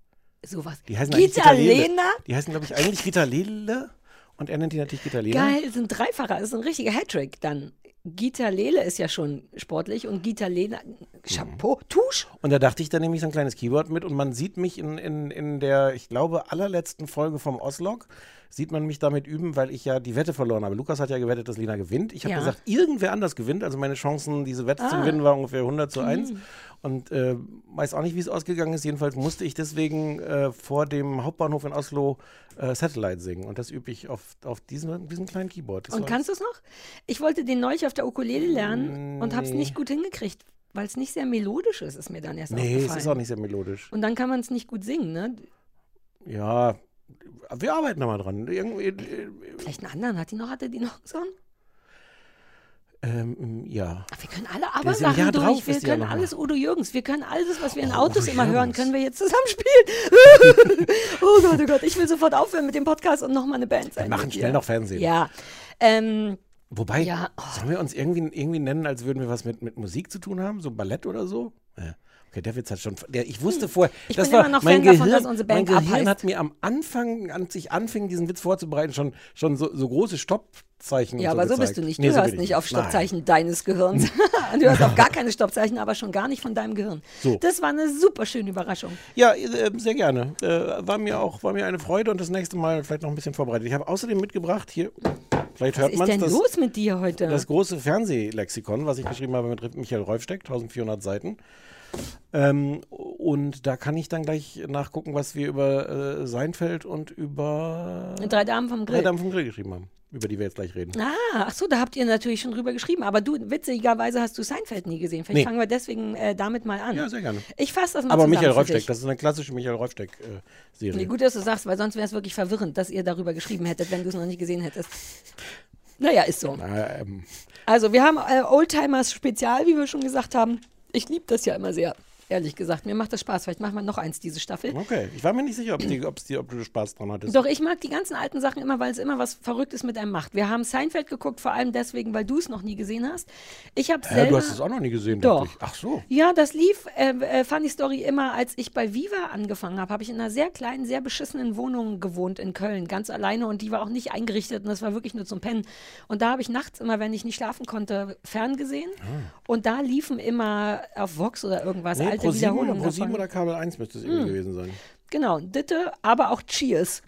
Sowas. Die heißen Gita Gitarlele. Lena? Die heißen, glaube ich, eigentlich Gitarlele und er nennt die natürlich Gitarlele. Geil, ist ein Dreifacher, ist ein richtiger Hattrick dann. Gita Lele ist ja schon sportlich und Gita Lena, Chapeau, Tusch. Und da dachte ich, da nehme ich so ein kleines Keyboard mit und man sieht mich in, in, in der, ich glaube, allerletzten Folge vom Oslog, sieht man mich damit üben, weil ich ja die Wette verloren habe. Lukas hat ja gewettet, dass Lena gewinnt. Ich habe Ja. gesagt, irgendwer anders gewinnt. Also meine Chancen, diese Wette zu Ah. gewinnen, war ungefähr 100 zu 1. Mhm. Und äh, weiß auch nicht, wie es ausgegangen ist. Jedenfalls musste ich deswegen äh, vor dem Hauptbahnhof in Oslo äh, Satellite singen. Und das übe ich auf, auf diesem, diesem kleinen Keyboard. Das Und kannst du es noch? Ich wollte den neulich auf der Ukulele lernen und habe es Nee. nicht gut hingekriegt, weil es nicht sehr melodisch ist, ist mir dann erst Nee, es aufgefallen. ist auch nicht sehr melodisch. Und dann kann man es nicht gut singen, ne? Ja, wir arbeiten da mal dran. Irgendwie, äh, Vielleicht einen anderen. Hat die noch, hatte die noch so einen? ähm, ja. Wir können alle ja Aber-Sachen Jahr durch. drauf, Wir ja können alles Udo Jürgens. Wir können alles, was wir in Oh, Autos Udo immer hören, Jürgens. können wir jetzt zusammen spielen. oh Gott, oh Gott. Ich will sofort aufhören mit dem Podcast und nochmal eine Band sein. Wir machen schnell noch Fernsehen. Ja. Ähm, Wobei, Ja, oh. sollen wir uns irgendwie, irgendwie nennen, als würden wir was mit, mit Musik zu tun haben? So Ballett oder so? Ja. Okay, der Witz hat schon. Der, ich wusste vorher. Hm. Ich das bin war, immer noch mein Fan Gehirn, davon, dass unsere Band Mein Gehirn abheißt. hat mir am Anfang, als ich anfing, diesen Witz vorzubereiten, schon, schon so, so große Stoppzeichen. ja, und aber so gezeigt. bist du nicht. Nee, Du so hörst ich nicht auf Nein. Stoppzeichen deines Gehirns. du hörst auf gar keine Stoppzeichen, aber schon gar nicht von deinem Gehirn. So. Das war eine super schöne Überraschung. Ja, äh, sehr gerne. Äh, war mir auch war mir eine Freude und das nächste Mal vielleicht noch ein bisschen vorbereitet. Ich habe außerdem mitgebracht hier, vielleicht Was hört ist man denn das, los mit dir heute? das große Fernsehlexikon, was ich geschrieben habe mit Michael Reufsteck, 1400 Seiten. Ähm, und da kann ich dann gleich nachgucken, was wir über äh, Seinfeld und über Drei Damen vom Grill. Drei Damen vom Grill geschrieben haben, über die wir jetzt gleich reden. Ah, ach so, da habt ihr natürlich schon drüber geschrieben. Aber du, witzigerweise hast du Seinfeld nie gesehen. Vielleicht Nee. fangen wir deswegen äh, damit mal an. Ja, sehr gerne. Ich fasse das mal Aber Michael dich. das ist eine klassische Michael Reufsteck-Serie. Nee, gut, dass du sagst, weil sonst wäre es wirklich verwirrend, dass ihr darüber geschrieben hättet, wenn du es noch nicht gesehen hättest. Naja, ist so. Na, ähm, Also, wir haben äh, Oldtimers Spezial, wie wir schon gesagt haben. Ich liebe das ja immer sehr, ehrlich gesagt. Mir macht das Spaß. Vielleicht machen wir noch eins diese Staffel. okay, ich war mir nicht sicher, ob, die, die, ob du Spaß dran hattest. Doch, ich mag die ganzen alten Sachen immer, weil es immer was Verrücktes mit einem macht. Wir haben Seinfeld geguckt, vor allem deswegen, weil du es noch nie gesehen hast. Ich habe selber... du hast es auch noch nie gesehen, Doch. Ach so. Ja, das lief, äh, äh, Funny Story, immer als ich bei Viva angefangen habe, habe ich in einer sehr kleinen, sehr beschissenen Wohnung gewohnt in Köln, ganz alleine und die war auch nicht eingerichtet und das war wirklich nur zum Pennen. Und da habe ich nachts immer, wenn ich nicht schlafen konnte, ferngesehen und da liefen immer auf Vox oder irgendwas Ah. Nee, alte Pro 7, Wiederholungen Pro 7 davon. oder Kabel 1 müsste es Hm. irgendwie gewesen sein. Genau, Ditte, aber auch Cheers.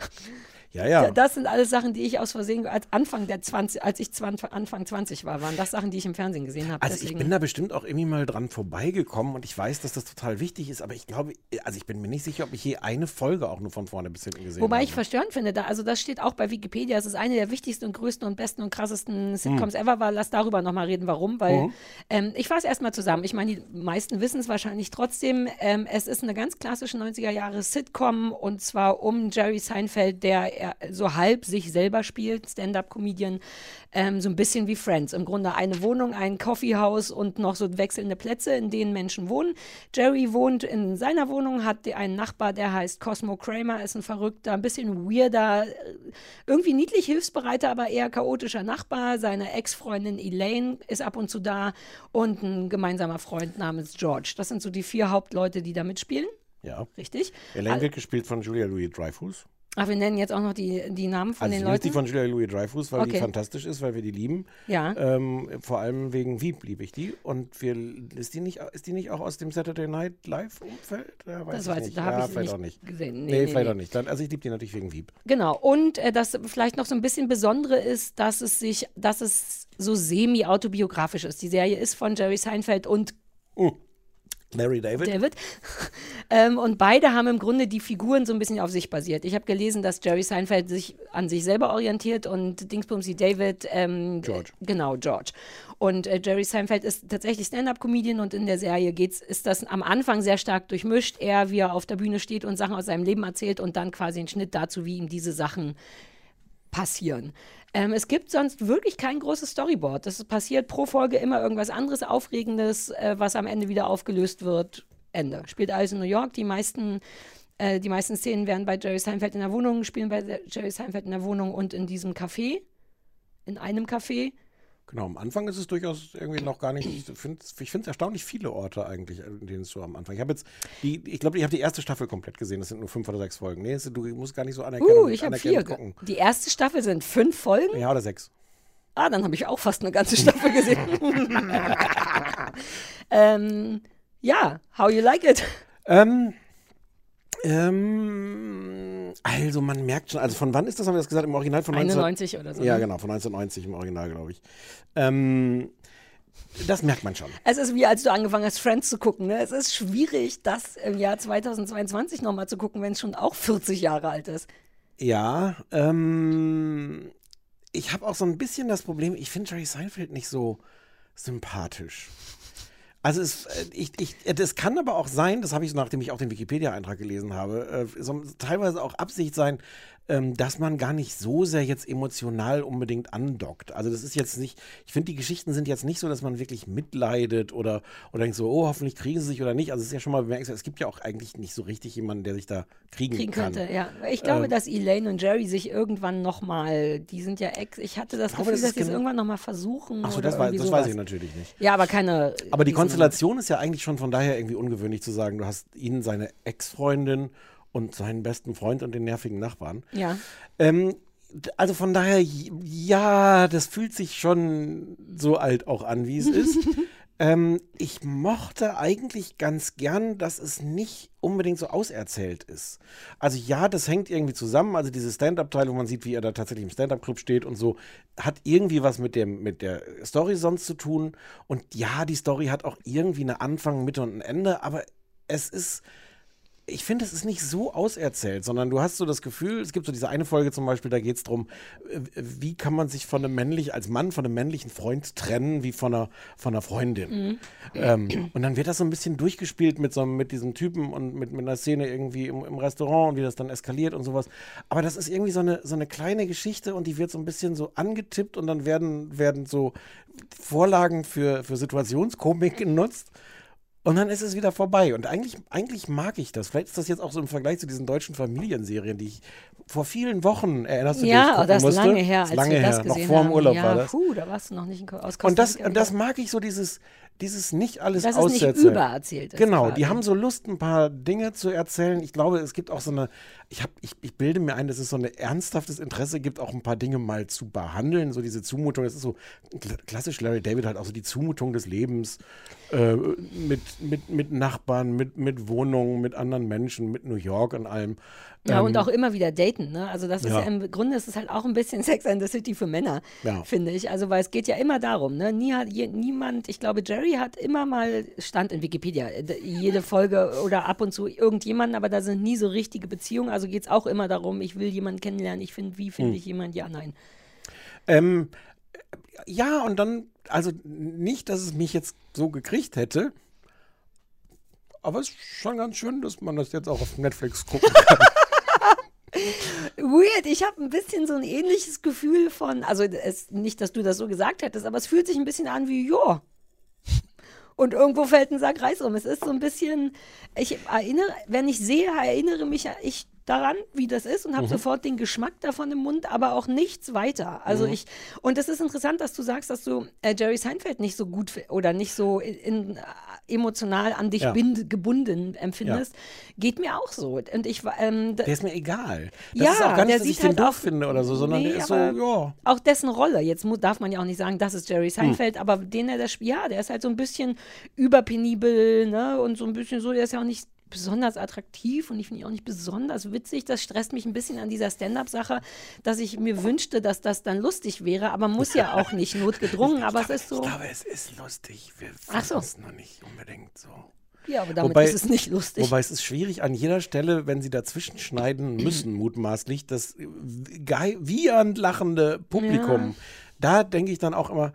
Ja, ja. Das sind alles Sachen, die ich aus Versehen, als Anfang der 20, als ich 20, Anfang 20 war, waren das Sachen, die ich im Fernsehen gesehen habe. Also ich Deswegen- bin da bestimmt auch irgendwie mal dran vorbeigekommen und ich weiß, dass das total wichtig ist, aber ich glaube, also ich bin mir nicht sicher, ob ich je eine Folge auch nur von vorne bis hinten gesehen Wobei habe. ich verstörend finde, da, also das steht auch bei Wikipedia, es ist eine der wichtigsten und größten und besten und krassesten Sitcoms ever war. Lass darüber nochmal reden, warum, weil ähm, ich fasse erstmal zusammen. Ich meine, die meisten wissen es wahrscheinlich trotzdem. Ähm, es ist eine ganz klassische 90er Jahre Sitcom und zwar um Jerry Seinfeld, der so halb sich selber spielt, Stand-up-Comedian, ähm, so ein bisschen wie Friends. Im Grunde eine Wohnung, ein Coffeehouse und noch so wechselnde Plätze, in denen Menschen wohnen. Jerry wohnt in seiner Wohnung, hat einen Nachbar, der heißt Cosmo Kramer, ist ein verrückter, ein bisschen weirder, äh, irgendwie niedlich hilfsbereiter, aber eher chaotischer Nachbar. Seine Ex-Freundin Elaine ist ab und zu da und ein gemeinsamer Freund namens George. Das sind so die vier Hauptleute, die da mitspielen. Ja. Richtig? Elaine wird gespielt von Julia Louis-Dreyfus. Ach, wir nennen jetzt auch noch die, die Namen von Also den ich nenne die Leuten. von Julia Louis-Dreyfus, weil die Okay. fantastisch ist, weil wir die lieben. Ja. Ähm, vor allem wegen Wieb liebe ich die. Und wir, ist, die nicht, ist die nicht auch aus dem Saturday Night Live-Umfeld? Ja, Das ich weiß nicht. ich, da habe ja, ich vielleicht nicht auch nicht. gesehen. Nee, Nee, nee, vielleicht nee. auch nicht. Dann, also ich liebe die natürlich wegen Wieb. Genau. Und äh, das vielleicht noch so ein bisschen Besondere ist, dass es sich, dass es so semi-autobiografisch ist. Die Serie ist von Jerry Seinfeld und Larry David. David. ähm, und beide haben im Grunde die Figuren so ein bisschen auf sich basiert. Ich habe gelesen, dass Jerry Seinfeld sich an sich selber orientiert und Dingsbumsy David. Ähm, George. äh, Genau, George. Und äh, Jerry Seinfeld ist tatsächlich Stand-up-Comedian und in der Serie geht's, ist das am Anfang sehr stark durchmischt. Er, wie er auf der Bühne steht und Sachen aus seinem Leben erzählt und dann quasi ein Schnitt dazu, wie ihm diese Sachen passieren. Ähm, es gibt sonst wirklich kein großes Storyboard. Es passiert pro Folge immer irgendwas anderes, Aufregendes, äh, was am Ende wieder aufgelöst wird. Ende. Spielt alles in New York. Die meisten, äh, die meisten Szenen werden bei Jerry Seinfeld in der Wohnung, spielen bei Jerry Seinfeld in der Wohnung und in diesem Café. In einem Café. Genau, am Anfang ist es durchaus irgendwie noch gar nicht. Ich finde es erstaunlich viele Orte eigentlich, in denen es so am Anfang. Ich habe jetzt die, ich glaube, ich habe die erste Staffel komplett gesehen. Das sind nur fünf oder sechs Folgen. Nee, du musst gar nicht so anerkennen. Uh, ich habe vier. gucken. Die erste Staffel sind fünf Folgen. Ja, oder sechs. Ah, dann habe ich auch fast eine ganze Staffel gesehen. ähm, ja, how you like it? Ähm, ähm, also man merkt schon, also von wann ist das, haben wir das gesagt, im Original von 19... 91 oder so. Ja, ne? genau, von 1990 im Original, glaube ich. Ähm, das merkt man schon. Es ist wie als du angefangen hast, Friends zu gucken. Ne? Es ist schwierig, das im Jahr 2022 nochmal zu gucken, wenn es schon auch 40 Jahre alt ist. Ja, ähm, ich habe auch so ein bisschen das Problem, ich finde Jerry Seinfeld nicht so sympathisch. Also es, äh, ich, ich, das kann aber auch sein, das habe ich so, nachdem ich auch den Wikipedia-Eintrag gelesen habe, äh, so, teilweise auch Absicht sein, ähm, dass man gar nicht so sehr jetzt emotional unbedingt andockt. Also das ist jetzt nicht, ich finde, die Geschichten sind jetzt nicht so, dass man wirklich mitleidet oder, oder denkt so, oh, hoffentlich kriegen sie sich oder nicht. Also es ist ja schon mal bemerkenswert, es gibt ja auch eigentlich nicht so richtig jemanden, der sich da kriegen, kriegen kann. könnte. Ja, ich glaube, Ähm, dass Elaine und Jerry sich irgendwann nochmal, die sind ja ex, ich hatte das glaube, Gefühl, das dass sie es genau- irgendwann nochmal versuchen. Achso, das, irgendwie das weiß ich natürlich nicht. Ja, aber keine. Aber die Konstellation ist ja eigentlich schon von daher irgendwie ungewöhnlich zu sagen, du hast ihn, seine Ex-Freundin und seinen besten Freund und den nervigen Nachbarn. Ja. Ähm, also von daher, ja, das fühlt sich schon so alt auch an, wie es ist. ähm, ich mochte eigentlich ganz gern, dass es nicht unbedingt so auserzählt ist. Also ja, das hängt irgendwie zusammen. Also diese Stand-Up-Teil, wo man sieht, wie er da tatsächlich im Stand-Up-Club steht und so, hat irgendwie was mit, dem, mit der Story sonst zu tun. Und ja, die Story hat auch irgendwie eine Anfang, Mitte und ein Ende, aber es ist ich finde, es ist nicht so auserzählt, sondern du hast so das Gefühl, es gibt so diese eine Folge zum Beispiel, da geht es darum, wie kann man sich von einem männlichen, als Mann von einem männlichen Freund trennen, wie von einer, von einer Freundin. Ähm, und dann wird das so ein bisschen durchgespielt mit so einem- mit diesem Typen und mit, mit einer Szene irgendwie im, im Restaurant und wie das dann eskaliert und sowas. Aber das ist irgendwie so eine, so eine kleine Geschichte und die wird so ein bisschen so angetippt und dann werden, werden so Vorlagen für, für Situationskomik genutzt. Und dann ist es wieder vorbei. Und eigentlich, eigentlich mag ich das. Vielleicht ist das jetzt auch so im Vergleich zu diesen deutschen Familienserien, die ich vor vielen Wochen, erinnerst du dich, Ja, das ist lange her, Das als lange wir das her. gesehen Noch vor dem. Urlaub ja, war das. Puh, da warst du noch nicht in, aus Costa Und das, Rica und das mag ich so, dieses, dieses nicht alles Dass es nicht übererzählt ist. Genau, quasi. die haben so Lust, ein paar Dinge zu erzählen. Ich glaube, es gibt auch so eine, ich, hab, ich, ich bilde mir ein, dass es so ein ernsthaftes Interesse gibt, auch ein paar Dinge mal zu behandeln. So diese Zumutung, das ist so kla- klassisch Larry David halt auch so die Zumutung des Lebens äh, mit, mit, mit Nachbarn, mit, mit Wohnungen, mit anderen Menschen, mit New York und allem. Ja, Ähm, und auch immer wieder daten, ne? Also das ist Ja. ja im Grunde ist es halt auch ein bisschen Sex and the City für Männer, Ja. finde ich. Also weil es geht ja immer darum, ne? Nie hat je, niemand, ich glaube, Jerry hat immer mal stand in Wikipedia, äh, jede Folge oder ab und zu irgendjemanden, aber da sind nie so richtige Beziehungen. Also geht es auch immer darum, ich will jemanden kennenlernen, ich finde, wie Hm. finde ich jemanden? Ja, nein. Ähm, ja, und dann, also nicht, dass es mich jetzt so gekriegt hätte, aber es ist schon ganz schön, dass man das jetzt auch auf Netflix gucken kann. Weird, ich habe ein bisschen so ein ähnliches Gefühl von, also es, nicht, dass du das so gesagt hättest, aber es fühlt sich ein bisschen an wie, ja. Und irgendwo fällt ein Sack Reis um. Es ist so ein bisschen, ich erinnere, wenn ich sehe, erinnere mich ich daran, wie das ist und habe sofort den Geschmack davon im Mund, aber auch nichts weiter. Also ich, und es ist interessant, dass du sagst, dass du äh, Jerry Seinfeld nicht so gut oder nicht so in, in, äh, emotional an dich Ja. bind, gebunden empfindest. Geht mir auch so. Und ich war, ähm, Der ist mir egal. Das Ja, ist auch gar nicht, dass ich sieht den halt doof finde oder so, sondern Nee, der ist so, ja. auch dessen Rolle, jetzt darf man ja auch nicht sagen, das ist Jerry Hm. Seinfeld, aber den er das spielt, ja, der ist halt so ein bisschen überpenibel, ne, und so ein bisschen so, der ist ja auch nicht besonders attraktiv und ich finde ihn auch nicht besonders witzig. Das stresst mich ein bisschen an dieser Stand-up-Sache, dass ich mir wünschte, dass das dann lustig wäre, aber muss ja auch nicht notgedrungen, aber es ist so. Ich glaube, es ist lustig. Wir Ach so. es noch nicht unbedingt so. Ja, aber damit Wobei- ist es nicht lustig. Wobei es ist schwierig an jeder Stelle, wenn sie dazwischen schneiden müssen, mutmaßlich, das gei- wiehernd lachende Publikum. Da denke ich dann auch immer,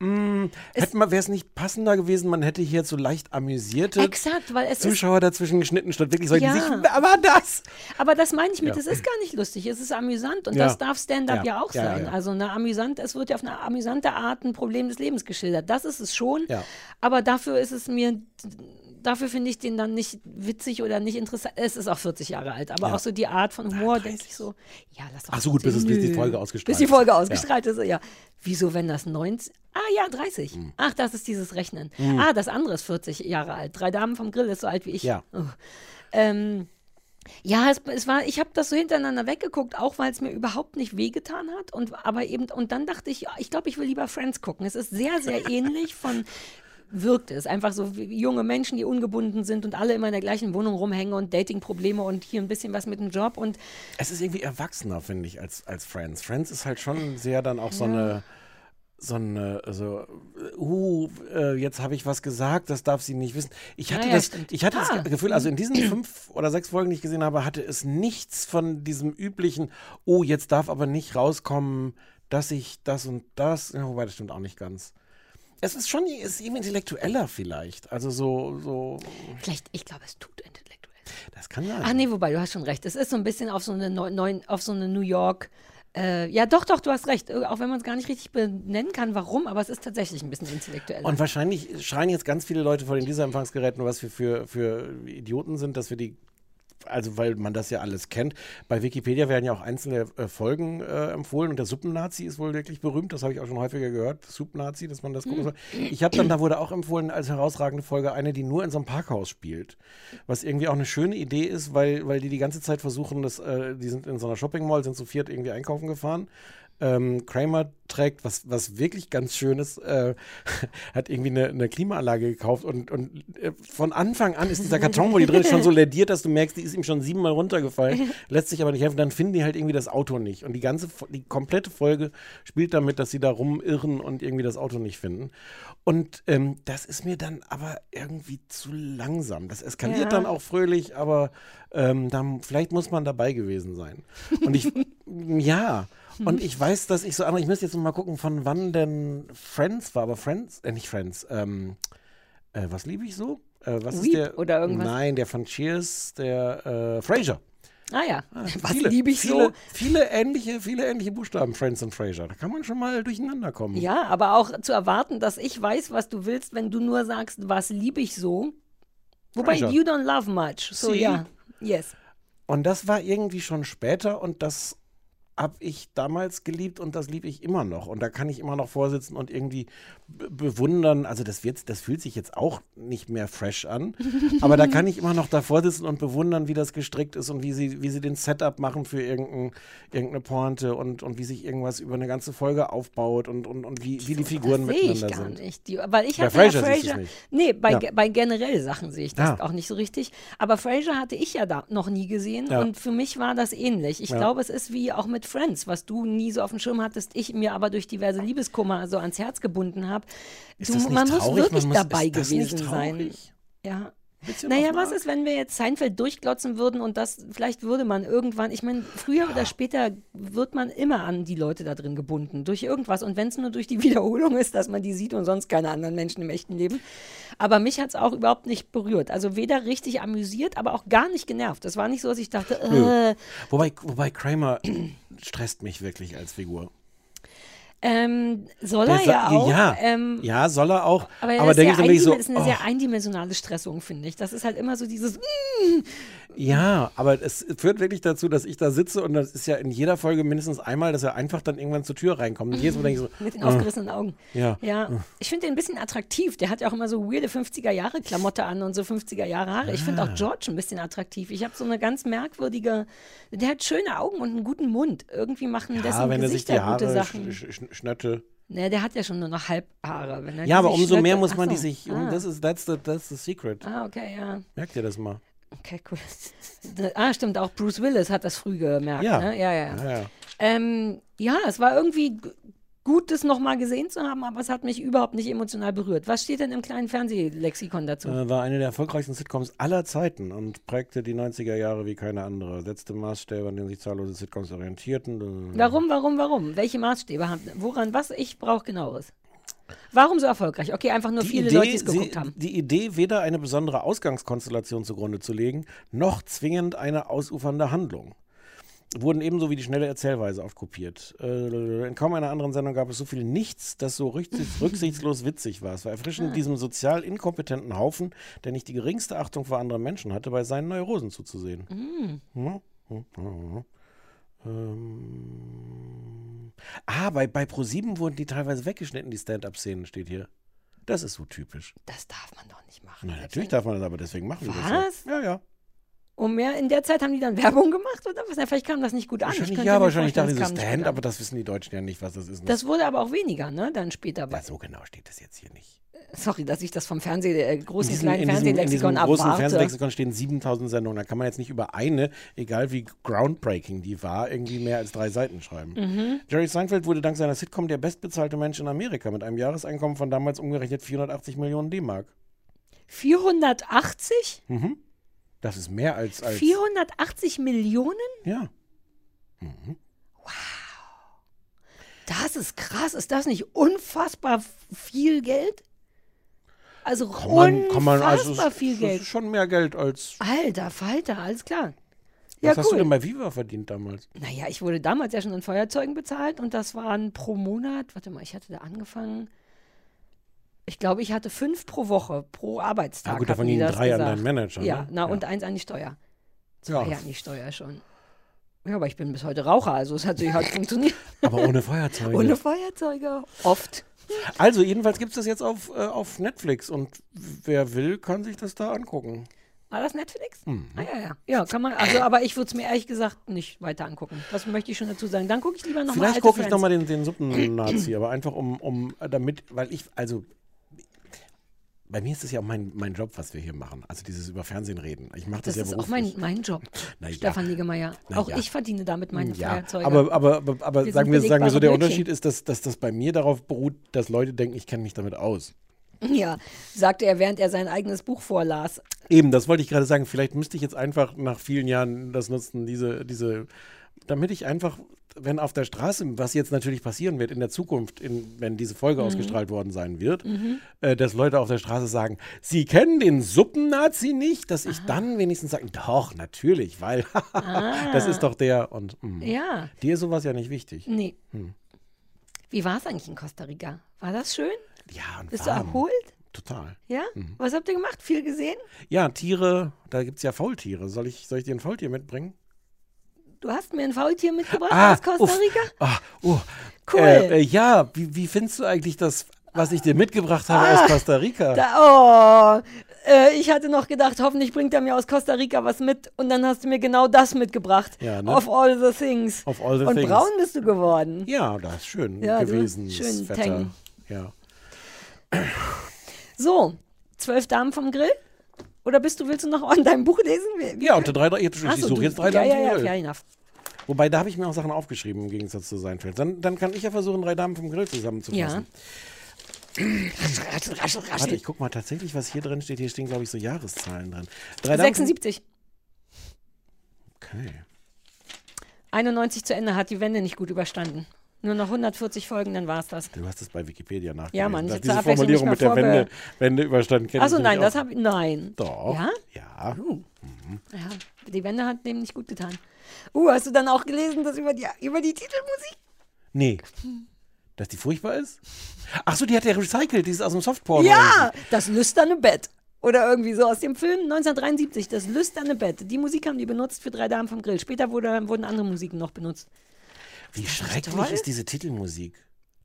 wäre es nicht passender gewesen, man hätte hier so leicht amüsierte Exakt, weil es ist Zuschauer dazwischen geschnitten, statt wirklich solche, Ja. sich, aber das! Aber das meine ich mit, Ja. es ist gar nicht lustig, es ist amüsant und Ja. das darf Stand-up Ja. ja. auch Ja, ja, sein. ja. Also eine amüsant, es wird ja auf eine amüsante Art ein Problem des Lebens geschildert. Das ist es schon. Ja. Aber dafür ist es mir, dafür finde ich den dann nicht witzig oder nicht interessant. Es ist auch 40 Jahre alt, aber Ja. auch so die Art von Humor, denke ich so, ja, lass doch Ach so, gut, bis es- bis die. Folge ausgestrahlt Bis die ist. Folge Ja. ausgestrahlt ist, ja. Wieso, wenn das 90, ah ja, 30. Hm. Ach, das ist dieses Rechnen. Ah, das andere ist 40 Jahre alt. Drei Damen vom Grill ist so alt wie ich. Ja. Oh. Ähm, ja, es, es war, ich habe das so hintereinander weggeguckt, auch weil es mir überhaupt nicht wehgetan hat. Und aber eben, und dann dachte ich, ja, ich glaube, ich will lieber Friends gucken. Es ist sehr, sehr ähnlich von wirkt es. Einfach so wie junge Menschen, die ungebunden sind und alle immer in der gleichen Wohnung rumhängen und Datingprobleme und hier ein bisschen was mit dem Job. Und Es ist irgendwie erwachsener, finde ich, als, als Friends. Friends ist halt schon sehr dann auch so eine, so eine, also, uh, äh, jetzt habe ich was gesagt, das darf sie nicht wissen. Ich hatte Ja, ja, das, stimmt. ich hatte Ah. das Gefühl, also in diesen fünf oder sechs Folgen, die ich gesehen habe, hatte es nichts von diesem üblichen, oh, jetzt darf aber nicht rauskommen, dass ich das und das, ja, wobei das stimmt auch nicht ganz. Es ist schon es ist eben intellektueller vielleicht. Also so, so, Vielleicht, ich glaube, es tut intellektuell. das kann sein. Ach nee, wobei, du hast schon recht. Es ist so ein bisschen auf so eine neu- neuen, auf so eine New York. Äh, ja, doch, doch, du hast recht. Äh, Auch wenn man es gar nicht richtig benennen kann, warum, aber es ist tatsächlich ein bisschen intellektuell. Und wahrscheinlich schreien jetzt ganz viele Leute vor den Dieser-Empfangsgeräten, was wir für, für Idioten sind, dass wir die, also weil man das ja alles kennt. Bei Wikipedia werden ja auch einzelne äh, Folgen äh, empfohlen und der Suppennazi ist wohl wirklich berühmt, das habe ich auch schon häufiger gehört, Suppennazi, dass man das gucken soll. Ich habe dann, da wurde auch empfohlen als herausragende Folge eine, die nur in so einem Parkhaus spielt, was irgendwie auch eine schöne Idee ist, weil, weil die die ganze Zeit versuchen, dass, äh, die sind in so einer Shopping Mall, sind zu viert irgendwie einkaufen gefahren ähm, Kramer trägt, was, was wirklich ganz schön ist, äh, hat irgendwie eine, eine Klimaanlage gekauft und, und äh, von Anfang an ist dieser Karton, wo die drin ist, schon so lädiert, dass du merkst, die ist ihm schon siebenmal runtergefallen, lässt sich aber nicht helfen. Dann finden die halt irgendwie das Auto nicht. Und die ganze, die komplette Folge spielt damit, dass sie da rumirren und irgendwie das Auto nicht finden. Und ähm, das ist mir dann aber irgendwie zu langsam. Das eskaliert Ja. dann auch fröhlich, aber ähm, dann, vielleicht muss man dabei gewesen sein. Und ich, ja. Und ich weiß, dass ich so andere, ich müsste jetzt noch mal gucken, von wann denn Friends war, aber Friends, äh, nicht Friends, ähm, äh, was liebe ich so? Äh, was Weep ist der? oder irgendwas? Nein, der von Cheers, der äh, Frasier. ah ja, was viele, liebe ich viele, so? Viele ähnliche, viele ähnliche Buchstaben, Friends und Frasier. Da kann man schon mal durcheinander kommen. Ja, aber auch zu erwarten, dass ich weiß, was du willst, wenn du nur sagst, was liebe ich so. Wobei, Frasier. you don't love much. So, ja. Yes. Und das war irgendwie schon später und das habe ich damals geliebt und das liebe ich immer noch. Und da kann ich immer noch vorsitzen und irgendwie be- bewundern. Also das wird, das fühlt sich jetzt auch nicht mehr fresh an. aber da kann ich immer noch davor sitzen und bewundern, wie das gestrickt ist und wie sie, wie sie den Setup machen für irgendein, irgendeine Pointe und, und wie sich irgendwas über eine ganze Folge aufbaut und, und, und wie, wie die Figuren das sehe ich miteinander gar sind. nicht. Die, weil ich Bei hatte Frasier ja Frasier. nicht. Nee, bei, Ja. bei generell Sachen sehe ich das Ja. auch nicht so richtig. Aber Frasier hatte ich ja da noch nie gesehen Ja. und für mich war das ähnlich. Ich glaube, es ist wie auch mit Friends, was du nie so auf dem Schirm hattest, ich mir aber durch diverse Liebeskummer so ans Herz gebunden habe. Man muss traurig? wirklich Man muss- dabei gewesen sein. Ja. Naja, was ist, wenn wir jetzt Seinfeld durchglotzen würden und das, vielleicht würde man irgendwann, ich meine, früher oder später wird man immer an die Leute da drin gebunden, durch irgendwas. Und wenn es nur durch die Wiederholung ist, dass man die sieht und sonst keine anderen Menschen im echten Leben. Aber mich hat es auch überhaupt nicht berührt. Also weder richtig amüsiert, aber auch gar nicht genervt. Es war nicht so, dass ich dachte, äh, Wobei, wobei Kramer stresst mich wirklich als Figur. ähm, soll er ja auch. Ja, Ähm, ja, soll er auch. aber, Aber, das ist, ja so, ist eine oh, sehr eindimensionale Stressung, finde ich. Das ist halt immer so dieses, ja, aber es führt wirklich dazu, dass ich da sitze und das ist ja in jeder Folge mindestens einmal, dass er einfach dann irgendwann zur Tür reinkommt. Und jedes Mal denke ich so, Mit den äh, aufgerissenen Augen. Ja. Ja, ich finde den ein bisschen attraktiv. Der hat ja auch immer so weirde 50er-Jahre-Klamotte an und so 50er-Jahre Haare. Ich Ah. finde auch George ein bisschen attraktiv. Ich habe so eine ganz merkwürdige, der hat schöne Augen und einen guten Mund. Irgendwie machen ja, dessen wenn er sich die Gesichter gute Haare Sachen. sch sch schnötte. Ne, der hat ja schon nur noch Halbhaare. Ja, aber umso mehr schnötte- muss man Ach die so. sich, Ah. das ist, that's the, that's the secret. ah, okay, ja. Merkt ihr das mal? Okay, cool. Ah, stimmt, auch Bruce Willis hat das früh gemerkt. Ja. Ne? ja, ja. Ja, ja. Ähm, ja, es war irgendwie gut, das nochmal gesehen zu haben, aber es hat mich überhaupt nicht emotional berührt. Was steht denn im kleinen Fernsehlexikon dazu? Äh, war eine der erfolgreichsten Sitcoms aller Zeiten und prägte die 90er Jahre wie keine andere. Setzte Maßstäbe, an denen sich zahllose Sitcoms orientierten. Äh, Warum, warum, warum? Welche Maßstäbe haben? Woran was? Ich brauche genaueres. Warum so erfolgreich? Okay, einfach nur Die viele Idee, Leute, die es geguckt sie, haben. die Idee, weder eine besondere Ausgangskonstellation zugrunde zu legen, noch zwingend eine ausufernde Handlung. Wurden ebenso wie die schnelle Erzählweise oft kopiert. Äh, in kaum einer anderen Sendung gab es so viel Nichts, das so rücksichts rücksichtslos witzig war. Es war erfrischend, diesem sozial inkompetenten Haufen, der nicht die geringste Achtung vor anderen Menschen hatte, bei seinen Neurosen zuzusehen. Ja, ja, ja. Ähm, ah, bei, bei Pro7 wurden die teilweise weggeschnitten, die Stand-Up-Szenen, steht hier. Das ist so typisch. Das darf man doch nicht machen. Na, natürlich darf man das, aber deswegen machen Was? das. So. Ja, ja. Und mehr in der Zeit haben die dann Werbung gemacht oder was? Na, vielleicht kam das nicht gut an. Ich Wahrscheinlich könnte ja, wahrscheinlich dachte ich Stand, an. aber das wissen die Deutschen ja nicht, was das ist. Das wurde aber auch weniger, ne? Dann später. ja, so genau steht das jetzt hier nicht. Sorry, dass ich das vom Fernseh, äh, großen diesem, kleinen in Fernsehlexikon diesem großen abwarte. Fernsehlexikon stehen 7000 Sendungen. Da kann man jetzt nicht über eine, egal wie groundbreaking die war, irgendwie mehr als drei Seiten schreiben. Mhm. Jerry Seinfeld wurde dank seiner Sitcom der bestbezahlte Mensch in Amerika mit einem Jahreseinkommen von damals umgerechnet 480 Millionen D-Mark. 480? Das ist mehr als. als 480 Millionen? ja. Das ist krass. Ist das nicht unfassbar viel Geld? Also Kann man, kann man, unfassbar also, viel das Geld. ist schon mehr Geld als. Alter Falter, alles klar. Was ja, hast cool. du denn bei Viva verdient damals? Naja, ich wurde damals ja schon in Feuerzeugen bezahlt und das waren pro Monat, warte mal, ich hatte da angefangen. Ich glaube, ich hatte fünf pro Woche, pro Arbeitstag. Ja, gut, davon gingen drei an gesagt. deinen Manager, Ja, ne? na Ja. und eins an die Steuer. Zwei Ja. an die Steuer schon. Ja, aber ich bin bis heute Raucher, also es hat sich halt funktioniert. Aber ohne Feuerzeuge. Ohne Feuerzeuge. Oft. Also, jedenfalls gibt es das jetzt auf, äh, auf Netflix und wer will, kann sich das da angucken. War das Netflix? Mhm. Ah, ja, ja. Ja, kann man. Also, aber ich würde es mir ehrlich gesagt nicht weiter angucken. Das möchte ich schon dazu sagen. Dann gucke ich lieber nochmal Vielleicht gucke ich nochmal den, den Suppennazi, aber einfach um, um damit, weil ich, also bei mir ist es ja auch mein, mein Job, was wir hier machen. Also dieses über Fernsehen reden. Ich mache das, Das ja ist auch beruflich. mein, mein Job. Ja. Stefan Niggemeier. Auch ja. ich verdiene damit meine ja, Feuerzeuge. aber, aber, aber, aber Wir sagen, wir, sagen wir so, der belegbare Unterschied ist, dass, dass das bei mir darauf beruht, dass Leute denken, ich kenne mich damit aus. ja, sagte er, während er sein eigenes Buch vorlas. Eben, das wollte ich gerade sagen. Vielleicht müsste ich jetzt einfach nach vielen Jahren das nutzen, diese, diese, damit ich einfach, wenn auf der Straße, was jetzt natürlich passieren wird in der Zukunft, in, wenn diese Mhm. Folge ausgestrahlt worden sein wird, äh, dass Leute auf der Straße sagen, sie kennen den Suppennazi nicht, dass ich dann wenigstens sage, doch, natürlich, weil das ist doch der und mm. Ah. Ja, dir ist sowas ja nicht wichtig. nee. Hm. Wie war es eigentlich in Costa Rica? War das schön? Ja, und Bist du warm. erholt? Total. Ja? Mhm. Was habt ihr gemacht? Viel gesehen? Ja, Tiere, da gibt es ja Faultiere. Soll ich, soll ich dir ein Faultier mitbringen? Du hast mir ein Faultier mitgebracht Ah, aus Costa uff. Rica? Ah, oh. Cool. Äh, äh, ja, wie, wie findest du eigentlich das, was ich dir mitgebracht habe aus Costa Rica? Ah. Da, oh, äh, ich hatte noch gedacht, hoffentlich bringt er mir aus Costa Rica was mit und dann hast du mir genau das mitgebracht. Ja, ne? Of all the things. Of all the und things. braun bist du geworden. Ja, das ist schön Ja, gewesen. schön Wetter. Tang. Ja. So, zwölf Damen vom Grill? Oder bist du, willst du noch an deinem Buch lesen? Wie- ja, unter drei, drei ich, Ach ich so, suche du- jetzt drei ja, Damen ja, vom ja, fair enough. Wobei, da habe ich mir auch Sachen aufgeschrieben im Gegensatz zu Seinfeld. Dann, dann kann ich ja versuchen, drei Damen vom Grill zusammenzufassen. Raschel, raschel, raschel, Warte, raschel. ich guck mal tatsächlich, was hier drin steht. Hier stehen, glaube ich, so Jahreszahlen drin. Drei Damen vom- 76. Okay. 91 zu Ende hat die Wende nicht gut überstanden. Nur noch 140 Folgen, dann war's das. Du hast es bei Wikipedia nachgelesen. Ja, Mann, ich Das- hab diese Formulierung mit der Wende, Wende überstanden kenne Achso, ich nein, das habe ich. Nein. Doch. Ja? Ja. Uh. Ja, die Wende hat dem nicht gut getan. Uh, hast du dann auch gelesen, dass über die, über die Titelmusik? Nee. Dass die furchtbar ist? Ach so, die hat ja recycelt, die ist aus dem Softporno. Ja, das lüsterne Bett. Oder irgendwie so aus dem Film 1973, das lüsterne Bett. Die Musik haben die benutzt für drei Damen vom Grill. Später wurde, wurden andere Musiken noch benutzt. Wie nicht schrecklich ist diese Titelmusik?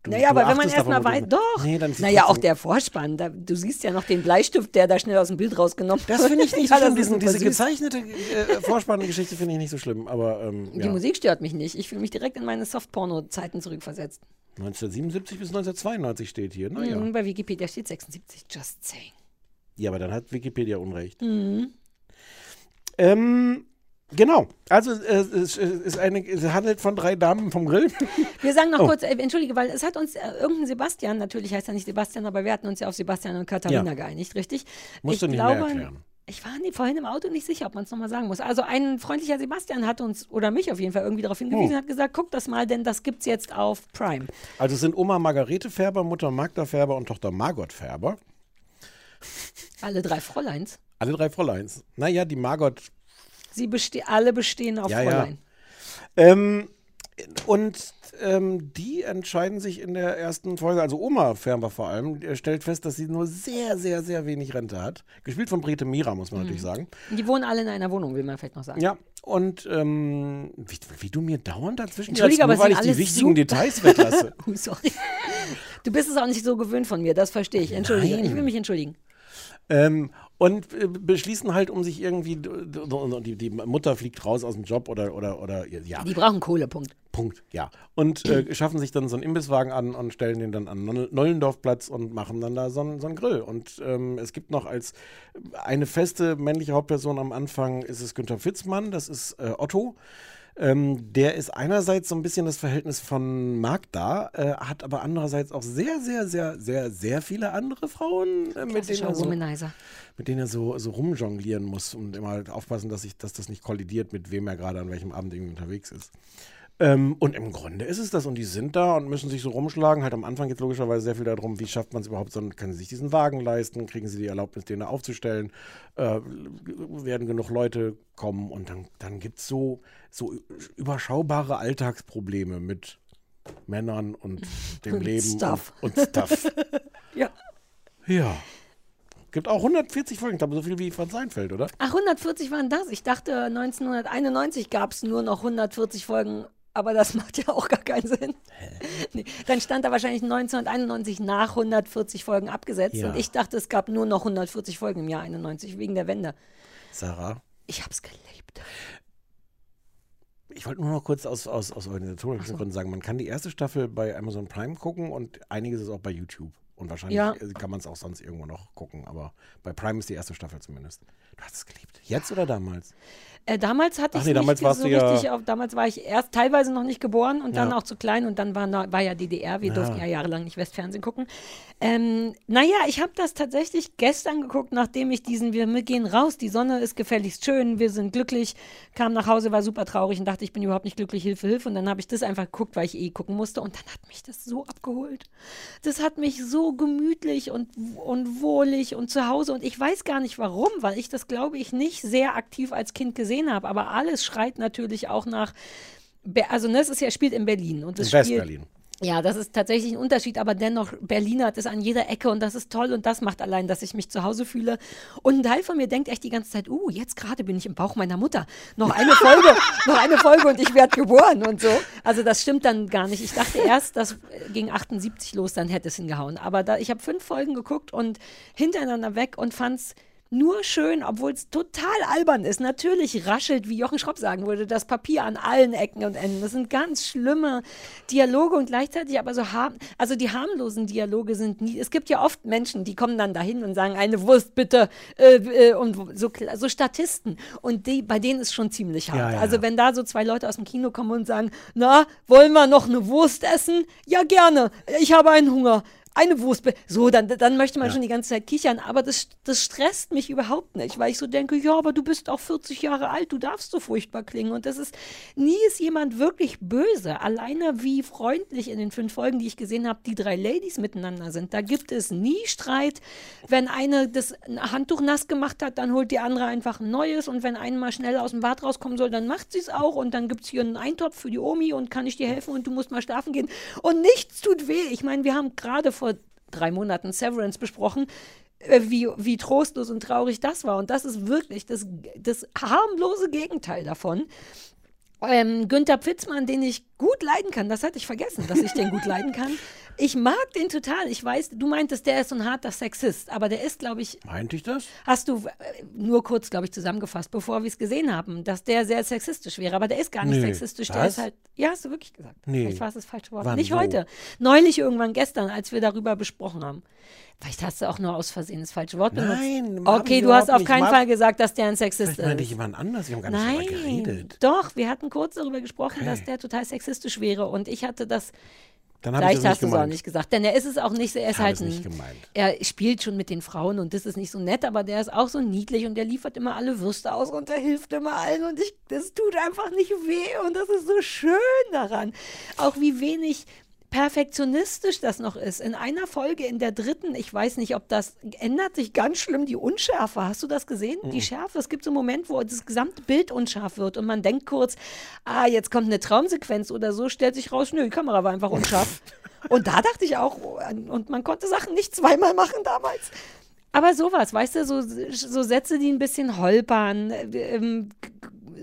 Du- Naja, du aber wenn man erstmal weiß, doch. Nee, ist naja, auch der Vorspann. Da, du siehst ja noch den Bleistift, der da schnell aus dem Bild rausgenommen Das finde ich nicht so schlimm. ist Diesen, diese süß. gezeichnete äh, Vorspanngeschichte finde ich nicht so schlimm. Aber ähm, Die ja. Musik stört mich nicht. Ich fühle mich direkt in meine Softporno-Zeiten zurückversetzt. 1977 bis 1992 steht hier. Naja. Mhm, bei Wikipedia steht 76. Just saying. Ja, aber dann hat Wikipedia Unrecht. Mhm. Ähm, genau. Also äh, es, ist eine, es handelt von drei Damen vom Grill. Wir sagen noch Oh. kurz, äh, entschuldige, weil es hat uns äh, irgendein Sebastian, natürlich heißt er nicht Sebastian, aber wir hatten uns ja auf Sebastian und Katharina Ja. geeinigt, richtig? Musst ich du nicht mehr glaube, erklären. Ich war vorhin im Auto nicht sicher, ob man es nochmal sagen muss. Also ein freundlicher Sebastian hat uns, oder mich auf jeden Fall, irgendwie darauf hingewiesen Oh. und hat gesagt, guck das mal, denn das gibt's jetzt auf Prime. Also es sind Oma Margarete Färber, Mutter Magda Färber und Tochter Margot Färber. Alle drei Fräuleins. Alle drei Fräuleins. Naja, die Margot. Sie beste alle bestehen auf Ja, ja. Fräulein. Ähm, und ähm, die entscheiden sich in der ersten Folge, also Oma Färber vor allem, äh, stellt fest, dass sie nur sehr, sehr, sehr wenig Rente hat. Gespielt von Brete Mira, muss man natürlich sagen. Die wohnen alle in einer Wohnung, will man vielleicht noch sagen. Ja, und ähm, wie, wie du mir dauernd dazwischen Entschuldige, hörst, nur aber weil ich die wichtigen super- Details weglasse. Oh, sorry. Du bist es auch nicht so gewöhnt von mir, das verstehe ich. Entschuldige, Nein. ich will mich entschuldigen. Ähm, und äh, beschließen halt, um sich irgendwie, die, die Mutter fliegt raus aus dem Job oder, oder, oder ja, Die brauchen Kohle, Punkt. Punkt, ja. Und äh, schaffen sich dann so einen Imbisswagen an und stellen den dann an Noll- Nollendorfplatz und machen dann da so einen, so einen Grill. Und ähm, es gibt noch als eine feste männliche Hauptperson am Anfang ist es Günther Fitzmann, das ist äh, Otto. Ähm, der ist einerseits so ein bisschen das Verhältnis von Magda, äh, hat aber andererseits auch sehr, sehr, sehr, sehr, sehr viele andere Frauen, äh, mit, denen er so, Womanizer. mit denen er so, so rumjonglieren muss und immer halt aufpassen, dass, ich, dass das nicht kollidiert, mit wem er gerade an welchem Abend irgendwie unterwegs ist. Ähm, und im Grunde ist es das. Und die sind da und müssen sich so rumschlagen. Halt am Anfang geht es logischerweise sehr viel darum, wie schafft man es überhaupt, so, können sie sich diesen Wagen leisten, kriegen sie die Erlaubnis, den da aufzustellen, äh, werden genug Leute kommen und dann, dann gibt es so, so überschaubare Alltagsprobleme mit Männern und dem Und Leben Stuff. Und, und Stuff. Ja. ja. Gibt auch 140 Folgen, ich glaube so viel wie von Seinfeld, oder? Ach, 140 waren das. Ich dachte, 1991 gab es nur noch 140 Folgen. Aber das macht ja auch gar keinen Sinn. Nee. Dann stand da wahrscheinlich 1991 nach 140 Folgen abgesetzt. Ja. Und ich dachte, es gab nur noch 140 Folgen im Jahr 91 wegen der Wende. Sarah? Ich hab's gelebt. Ich wollte nur noch kurz aus, aus, aus organisatorischen Gründen sagen, man kann die erste Staffel bei Amazon Prime gucken und einiges ist auch bei YouTube. Und wahrscheinlich Ja. äh, kann man es auch sonst irgendwo noch gucken, aber bei Prime ist die erste Staffel zumindest. Du hast es geliebt. Jetzt oder damals? Äh, damals hatte ich nee, damals nicht so du ja- richtig auf, damals war ich erst teilweise noch nicht geboren und dann Ja. auch zu klein und dann war, war ja DDR, wir Ja. durften ja jahrelang nicht Westfernsehen gucken. Ähm, naja, ich habe das tatsächlich gestern geguckt, nachdem ich diesen, wir gehen raus, die Sonne ist gefälligst schön, wir sind glücklich, kam nach Hause, war super traurig und dachte, ich bin überhaupt nicht glücklich, Hilfe, Hilfe. Und dann habe ich das einfach geguckt, weil ich eh gucken musste und dann hat mich das so abgeholt. Das hat mich so gemütlich und, und wohlig und zu Hause und ich weiß gar nicht warum, weil ich das, glaube ich, nicht sehr aktiv als Kind gesehen habe, aber alles schreit natürlich auch nach, Be also ne, es ist ja, spielt in Berlin und es In Westberlin. ja, das ist tatsächlich ein Unterschied, aber dennoch, Berlin hat es an jeder Ecke und das ist toll und das macht allein, dass ich mich zu Hause fühle. Und ein Teil von mir denkt echt die ganze Zeit, uh, jetzt gerade bin ich im Bauch meiner Mutter. Noch eine Folge, noch eine Folge und ich werde geboren und so. Also das stimmt dann gar nicht. Ich dachte erst, das ging 78 los, dann hätte es hingehauen. Aber da, ich habe fünf Folgen geguckt und hintereinander weg und fand es nur schön, obwohl es total albern ist. Natürlich raschelt, wie Jochen Schropp sagen würde, das Papier an allen Ecken und Enden. Das sind ganz schlimme Dialoge und gleichzeitig aber so harm, also die harmlosen Dialoge sind nie. Es gibt ja oft Menschen, die kommen dann dahin und sagen, eine Wurst bitte äh, äh, und so, so Statisten. Und die, bei denen ist schon ziemlich hart. Ja, ja. Also wenn da so zwei Leute aus dem Kino kommen und sagen, na, wollen wir noch eine Wurst essen? Ja, gerne. Ich habe einen Hunger. Eine Wurst. So, dann, dann möchte man schon die ganze Zeit kichern. Aber das, das stresst mich überhaupt nicht, weil ich so denke, ja, aber du bist auch 40 Jahre alt, du darfst so furchtbar klingen. Und das ist, nie ist jemand wirklich böse. Alleine wie freundlich in den fünf Folgen, die ich gesehen habe, die drei Ladies miteinander sind. Da gibt es nie Streit. Wenn eine das Handtuch nass gemacht hat, dann holt die andere einfach ein neues. Und wenn eine mal schnell aus dem Bad rauskommen soll, dann macht sie es auch. Und dann gibt es hier einen Eintopf für die Omi und kann ich dir helfen und du musst mal schlafen gehen. Und nichts tut weh. Ich meine, wir haben gerade vor drei Monaten Severance besprochen, äh, wie, wie trostlos und traurig das war. Und das ist wirklich das, das harmlose Gegenteil davon. Ähm, Günther Pfitzmann, den ich gut leiden kann, das hatte ich vergessen, dass ich den gut leiden kann. Ich mag den total. Ich weiß, du meintest, der ist so ein harter Sexist, aber der ist, glaube ich, Meinte ich das? hast du äh, nur kurz, glaube ich, zusammengefasst, bevor wir es gesehen haben, dass der sehr sexistisch wäre. Aber der ist gar nicht Nee. sexistisch. Der Was? ist halt, ja, hast du wirklich gesagt. Nee. Vielleicht war es das falsche Wort. Wann, nicht wo? heute. Neulich irgendwann gestern, als wir darüber besprochen haben. Vielleicht hast du auch nur aus Versehen das falsche Wort benutzt. Nein, Okay, du hast auf keinen Fall gesagt, dass der ein Sexist Vielleicht meinte ich ist. jemand anders, wir haben gar nicht darüber Nein, geredet. doch, wir hatten kurz darüber gesprochen, Okay. dass der total sexistisch wäre und ich hatte das, Dann habe ich vielleicht das hast nicht du es auch nicht gesagt, denn er ist es auch nicht, so- er ist halt ein, nicht gemeint. er spielt schon mit den Frauen und das ist nicht so nett, aber der ist auch so niedlich und der liefert immer alle Würste aus und der hilft immer allen und ich, das tut einfach nicht weh und das ist so schön daran. Auch wie wenig perfektionistisch das noch ist. In einer Folge, in der dritten, ich weiß nicht, ob das ändert sich ganz schlimm die Unschärfe. Hast du das gesehen? Die Schärfe. Es gibt so einen Moment, wo das gesamte Bild unscharf wird und man denkt kurz, ah, jetzt kommt eine Traumsequenz oder so, stellt sich raus, nö, die Kamera war einfach unscharf. und da dachte ich auch, und man konnte Sachen nicht zweimal machen damals. Aber sowas, weißt du, so, so Sätze, die ein bisschen holpern, äh, ähm,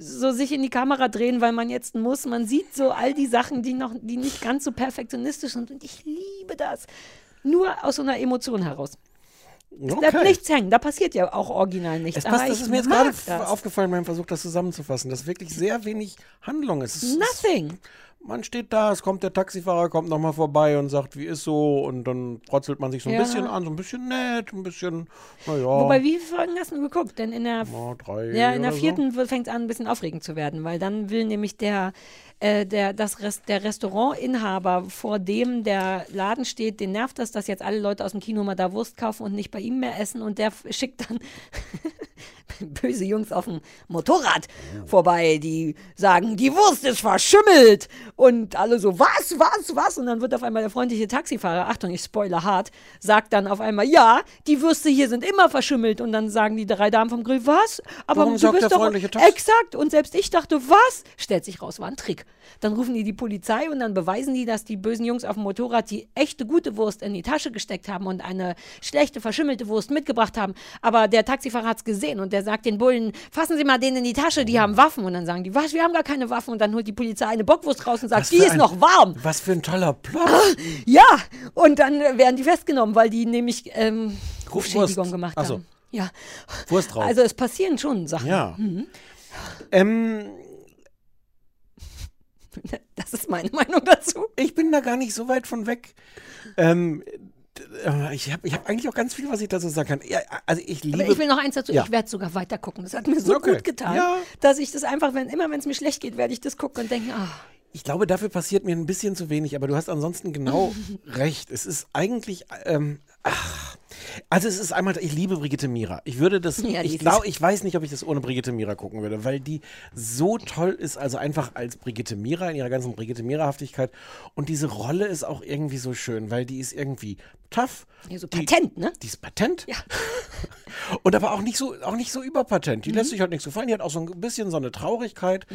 so sich in die Kamera drehen, weil man jetzt muss. Man sieht so all die Sachen, die noch, die nicht ganz so perfektionistisch sind. Und ich liebe das. Nur aus so einer Emotion heraus. Es bleibt nichts hängen. Da passiert ja auch original nichts. Es passt, das ist mir jetzt gerade aufgefallen beim Versuch, das zusammenzufassen. Das ist wirklich sehr wenig Handlung. Es ist, Nothing. Man steht da, es kommt der Taxifahrer, kommt nochmal vorbei und sagt, wie ist so? Und dann frotzelt man sich so ein Ja. bisschen an, so ein bisschen nett, ein bisschen, naja. Wobei, wie viele Folgen hast du geguckt? Denn in der ja, drei Ja, in der vierten fängt es an, ein bisschen aufregend zu werden, weil dann will nämlich der, äh, der, das Rest, der Restaurantinhaber, vor dem der Laden steht, den nervt das, dass jetzt alle Leute aus dem Kino mal da Wurst kaufen und nicht bei ihm mehr essen und der schickt dann böse Jungs auf dem Motorrad vorbei, die sagen, die Wurst ist verschimmelt und alle so, was, was, was? Und dann wird auf einmal der freundliche Taxifahrer, Achtung, ich spoiler hart, sagt dann auf einmal, ja, die Würste hier sind immer verschimmelt und dann sagen die drei Damen vom Grill, was? Aber Warum du sagt bist der doch exakt und selbst ich dachte, was? Stellt sich raus, war ein Trick. Dann rufen die die Polizei und dann beweisen die, dass die bösen Jungs auf dem Motorrad die echte gute Wurst in die Tasche gesteckt haben und eine schlechte verschimmelte Wurst mitgebracht haben. Aber der Taxifahrer hat es gesehen und der sagt den Bullen, fassen Sie mal den in die Tasche, die haben Waffen. Und dann sagen die, was, wir haben gar keine Waffen. Und dann holt die Polizei eine Bockwurst raus und sagt, die ist ein- noch warm. Was für ein toller Plot. Ja, und dann äh, werden die festgenommen, weil die nämlich ähm, Rufschädigung gemacht Ach so. haben. Ja, Wurst drauf. also es passieren schon Sachen. ja. Mhm. Ähm, Das ist meine Meinung dazu. ich bin da gar nicht so weit von weg. Ähm, äh, ich habe ich hab eigentlich auch ganz viel, was ich dazu sagen kann. Ja, also ich liebe. Aber ich will noch eins dazu, Ja. ich werde sogar weiter gucken. Das hat mir so Okay. gut getan, Ja. dass ich das einfach, wenn immer wenn es mir schlecht geht, werde ich das gucken und denken, ah, Ich glaube, dafür passiert mir ein bisschen zu wenig, aber du hast ansonsten genau recht. Es ist eigentlich, ähm, ach, also es ist einmal, ich liebe Brigitte Mira. Ich würde das, Ja, die ich glaube, ich weiß nicht, ob ich das ohne Brigitte Mira gucken würde, weil die so toll ist, also einfach als Brigitte Mira in ihrer ganzen Brigitte Mira-Haftigkeit. Und diese Rolle ist auch irgendwie so schön, weil die ist irgendwie tough. Ja, so die, patent, ne? Die ist patent. Ja. Und aber auch nicht so, auch nicht so überpatent. Die Mhm. lässt sich halt nichts gefallen. Die hat auch so ein bisschen so eine Traurigkeit.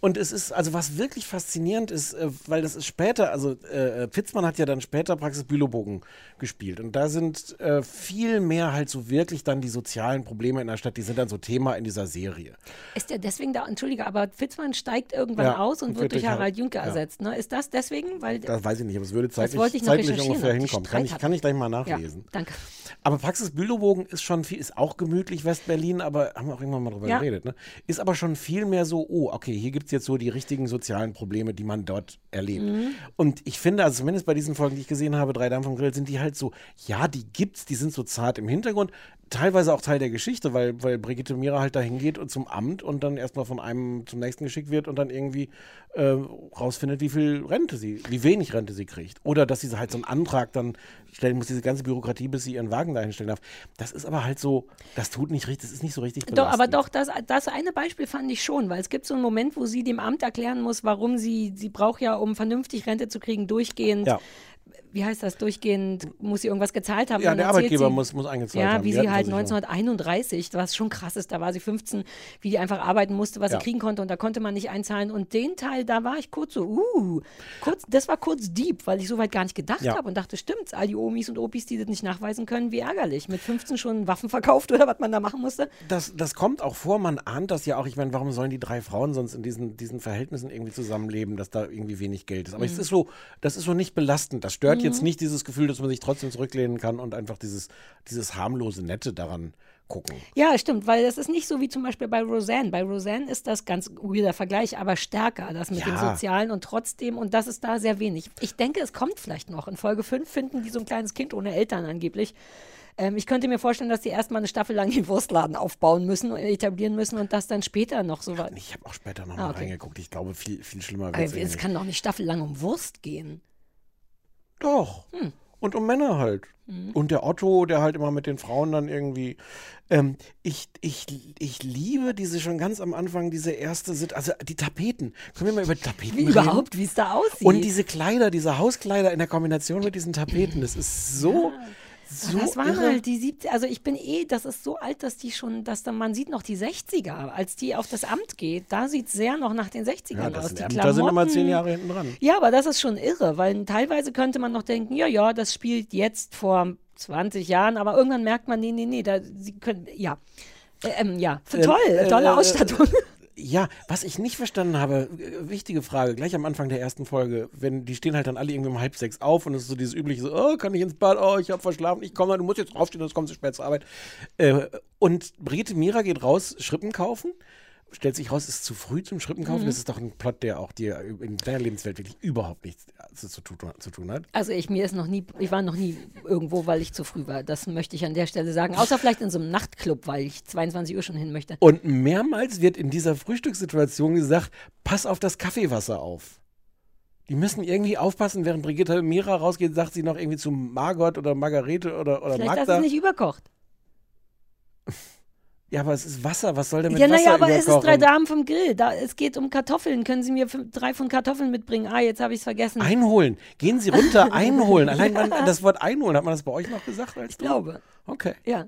Und es ist, also was wirklich faszinierend ist, äh, weil das ist später, also äh, Pitzmann hat ja dann später Praxis Bülowbogen gespielt. Und da sind äh, viel mehr halt so wirklich dann die sozialen Probleme in der Stadt, die sind dann so Thema in dieser Serie. Ist der deswegen da, entschuldige, aber Fitzmann steigt irgendwann Ja, aus und wird durch Harald Junke ja. ersetzt, ne? Ist das deswegen? Weil, Das weiß ich nicht, aber es würde zeitlich, ich zeitlich ungefähr hinkommen. Kann ich, kann ich gleich mal nachlesen. danke. Aber Praxis Bülowbogen ist schon viel, ist auch gemütlich West-Berlin, aber haben wir auch irgendwann mal drüber geredet, ne? Ist aber schon viel mehr so, oh, okay, hier gibt es jetzt so die richtigen sozialen Probleme, die man dort erlebt. Mhm. Und ich finde, also zumindest bei diesen Folgen, die ich gesehen habe, drei Damen vom Grill, sind die halt so, ja, die gibt's, die sind so zart im Hintergrund, teilweise auch Teil der Geschichte, weil, weil Brigitte Mira halt dahin geht und zum Amt und dann erstmal von einem zum nächsten geschickt wird und dann irgendwie äh, rausfindet, wie viel Rente sie, wie wenig Rente sie kriegt. Oder dass sie halt so einen Antrag dann stellen muss, diese ganze Bürokratie, bis sie ihren Wagen dahin stellen darf. Das ist aber halt so, das tut nicht richtig, das ist nicht so richtig Doch, aber belastend. doch, das, das eine Beispiel fand ich schon, weil es gibt so einen Moment, wo sie dem Amt erklären muss, warum sie, sie braucht ja, um vernünftig Rente zu kriegen, durchgehend, Ja. Wie heißt das, durchgehend muss sie irgendwas gezahlt haben. Ja, der Arbeitgeber sie, muss, muss eingezahlt Ja, haben. wie die sie halt Rentenversicherung. 1931, was schon krass ist, da war sie 15, wie die einfach arbeiten musste, was Ja. sie kriegen konnte und da konnte man nicht einzahlen. Und den Teil, da war ich kurz so, uh, kurz, das war kurz deep, weil ich so weit gar nicht gedacht Ja. habe und dachte, stimmt's, all die Omis und Opis, die das nicht nachweisen können, wie ärgerlich. Mit 15 schon Waffen verkauft oder was man da machen musste. Das, das kommt auch vor, man ahnt das ja auch. Ich meine, warum sollen die drei Frauen sonst in diesen, diesen Verhältnissen irgendwie zusammenleben, dass da irgendwie wenig Geld ist? Aber Mhm. es ist so, das ist so nicht belastend. Das stört jetzt nicht dieses Gefühl, dass man sich trotzdem zurücklehnen kann und einfach dieses, dieses harmlose Nette daran gucken. Ja, stimmt, weil das ist nicht so wie zum Beispiel bei Roseanne. Bei Roseanne ist das ganz weirder Vergleich, aber stärker, das mit dem Ja. Sozialen und trotzdem, und das ist da sehr wenig. Ich denke, es kommt vielleicht noch. In Folge 5 finden die so ein kleines Kind ohne Eltern angeblich. Ähm, ich könnte mir vorstellen, dass die erstmal eine Staffel lang den Wurstladen aufbauen müssen und etablieren müssen und das dann später noch so weit. Ich habe auch später noch Ah, mal okay. reingeguckt. Ich glaube, viel, viel schlimmer wird Aber es es kann doch nicht staffellang um Wurst gehen. Doch. Hm. Und um Männer halt. Und der Otto, der halt immer mit den Frauen dann irgendwie. Ähm, ich, ich, ich liebe diese schon ganz am Anfang, diese erste, Sit also die Tapeten. Können wir mal über die Tapeten Wie reden? überhaupt, wie es da aussieht. Und diese Kleider, diese Hauskleider in der Kombination mit diesen Tapeten, das ist so, so das waren irre. halt die 70 also ich bin eh, das ist so alt, dass die schon, dass dann, man sieht noch die 60er, als die auf das Amt geht, da sieht es sehr noch nach den 60ern ja, aus. das Die sind, da sind immer zehn Jahre hinten dran. Ja, aber das ist schon irre, weil teilweise könnte man noch denken, ja, ja, das spielt jetzt vor 20 Jahren, aber irgendwann merkt man, nee, nee, nee, da, sie können, ja. Äh, ähm, ja, toll, äh, tolle äh, Ausstattung. Ja, was ich nicht verstanden habe, äh, wichtige Frage, gleich am Anfang der ersten Folge, wenn die stehen halt dann alle irgendwie um halb sechs auf und es ist so dieses übliche, so, oh, kann ich ins Bad, oh, ich habe verschlafen, ich komme, du musst jetzt aufstehen, sonst kommst du spät zur Arbeit. Äh, und Brigitte Mira geht raus, Schrippen kaufen, stellt sich raus, ist zu früh zum Schrippen kaufen. Das ist doch ein Plot, der auch dir in deiner Lebenswelt wirklich überhaupt nichts zu, zu, tun- zu tun hat. Also ich mir ist noch nie, ich war noch nie irgendwo, weil ich zu früh war. Das möchte ich an der Stelle sagen. Außer vielleicht in so einem Nachtclub, weil ich 22 Uhr schon hin möchte. Und mehrmals wird in dieser Frühstückssituation gesagt, pass auf das Kaffeewasser auf. Die müssen irgendwie aufpassen, während Brigitte Mira rausgeht, sagt sie noch irgendwie zu Margot oder Margarete oder, oder Vielleicht, dass Magda. es nicht überkocht. Ja, aber es ist Wasser, was soll denn mit Ja, Wasser naja, aber es ist überkochen? drei Damen vom Grill. Da, es geht um Kartoffeln. Können Sie mir fünf, drei von Kartoffeln mitbringen? Ah, jetzt habe ich es vergessen. Einholen. Gehen Sie runter, einholen. Allein man, das Wort einholen, hat man das bei euch noch gesagt als ich du? glaube. Okay. Ja.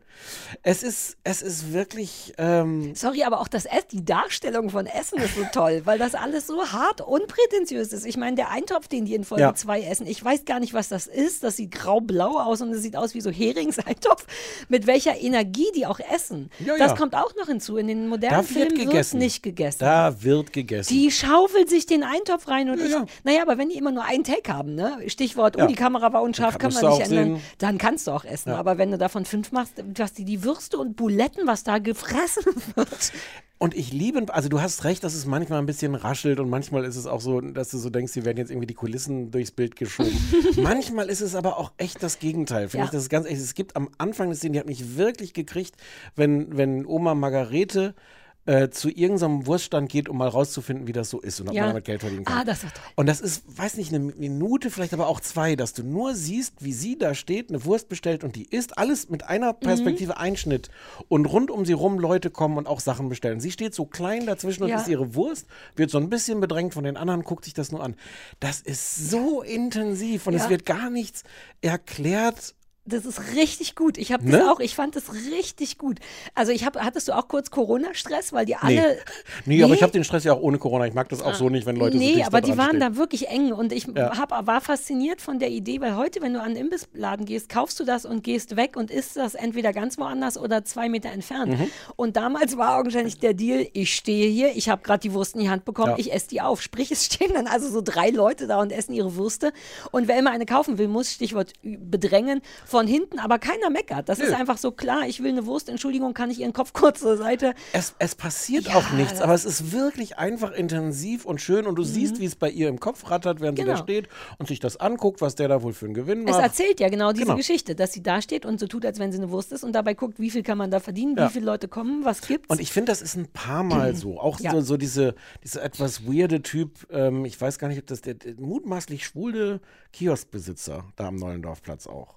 Es ist, es ist wirklich, ähm, Sorry, aber auch das Essen, die Darstellung von Essen ist so toll, weil das alles so hart unprätentiös ist. Ich meine, der Eintopf, den die in Folge Ja. 2 essen, ich weiß gar nicht, was das ist. Das sieht grau-blau aus und es sieht aus wie so Heringseintopf. Mit welcher Energie die auch essen. Ja, das ja. kommt auch noch hinzu. In den modernen da wird Filmen wird gegessen. nicht gegessen. Da wird gegessen. Die schaufelt sich den Eintopf rein und Ja, ich, ja. naja, aber wenn die immer nur einen Take haben, ne? Stichwort, oh, Ja. die Kamera war unscharf, kann musst man nicht ändern, sehen- dann kannst du auch essen. Aber wenn du davon fünf machst, was die, die Würste und Buletten, was da gefressen wird. Und ich liebe, also du hast recht, dass es manchmal ein bisschen raschelt und manchmal ist es auch so, dass du so denkst, hier werden jetzt irgendwie die Kulissen durchs Bild geschoben. manchmal ist es aber auch echt das Gegenteil. Finde Ja. ich, das ist ganz echt. Es gibt am Anfang des Szene, die hat mich wirklich gekriegt, wenn, wenn Oma Margarete äh, zu irgendeinem Wurststand geht, um mal rauszufinden, wie das so ist und ob Ja. man damit Geld verdienen kann. Ah, das war toll. Und das ist, weiß nicht, eine Minute, vielleicht aber auch zwei, dass du nur siehst, wie sie da steht, eine Wurst bestellt und die isst. Alles mit einer Mhm. Perspektive Einschnitt. Und rund um sie rum Leute kommen und auch Sachen bestellen. Sie steht so klein dazwischen und Ja. isst ihre Wurst, wird so ein bisschen bedrängt von den anderen, guckt sich das nur an. Das ist so intensiv und es Ja. wird gar nichts erklärt. Das ist richtig gut. Ich habe das Ne? auch, ich fand das richtig gut. Also ich habe, hattest du auch kurz Corona-Stress, weil die alle. Nee, aber ich habe den Stress ja auch ohne Corona. Ich mag das auch so nicht, wenn Leute so Nee, aber die waren stehen. da wirklich eng und ich Ja. hab, war fasziniert von der Idee, weil heute, wenn du an einen Imbissladen gehst, kaufst du das und gehst weg und isst das entweder ganz woanders oder zwei Meter entfernt. Mhm. Und damals war augenscheinlich der Deal, ich stehe hier, ich habe gerade die Wurst in die Hand bekommen, Ja. ich esse die auf. Sprich, es stehen dann also so drei Leute da und essen ihre Würste und wer immer eine kaufen will, muss, Stichwort bedrängen, von hinten, aber keiner meckert. Das ist einfach so klar, ich will eine Wurst, Entschuldigung, kann ich Ihren Kopf kurz zur Seite Es, es passiert Ja, auch nichts, aber es ist wirklich einfach intensiv und schön und du siehst, wie es bei ihr im Kopf rattert, während sie da Genau. steht und sich das anguckt, was der da wohl für einen Gewinn Es macht. erzählt ja genau diese Genau. Geschichte, dass sie da steht und so tut, als wenn sie eine Wurst ist und dabei guckt, wie viel kann man da verdienen, Ja. wie viele Leute kommen, was gibt's. Und ich finde, das ist ein paar Mal so. Auch Ja. so, so diese, diese etwas weirde Typ, ähm, ich weiß gar nicht, ob das der, der mutmaßlich schwule Kioskbesitzer da am Neulendorfplatz auch.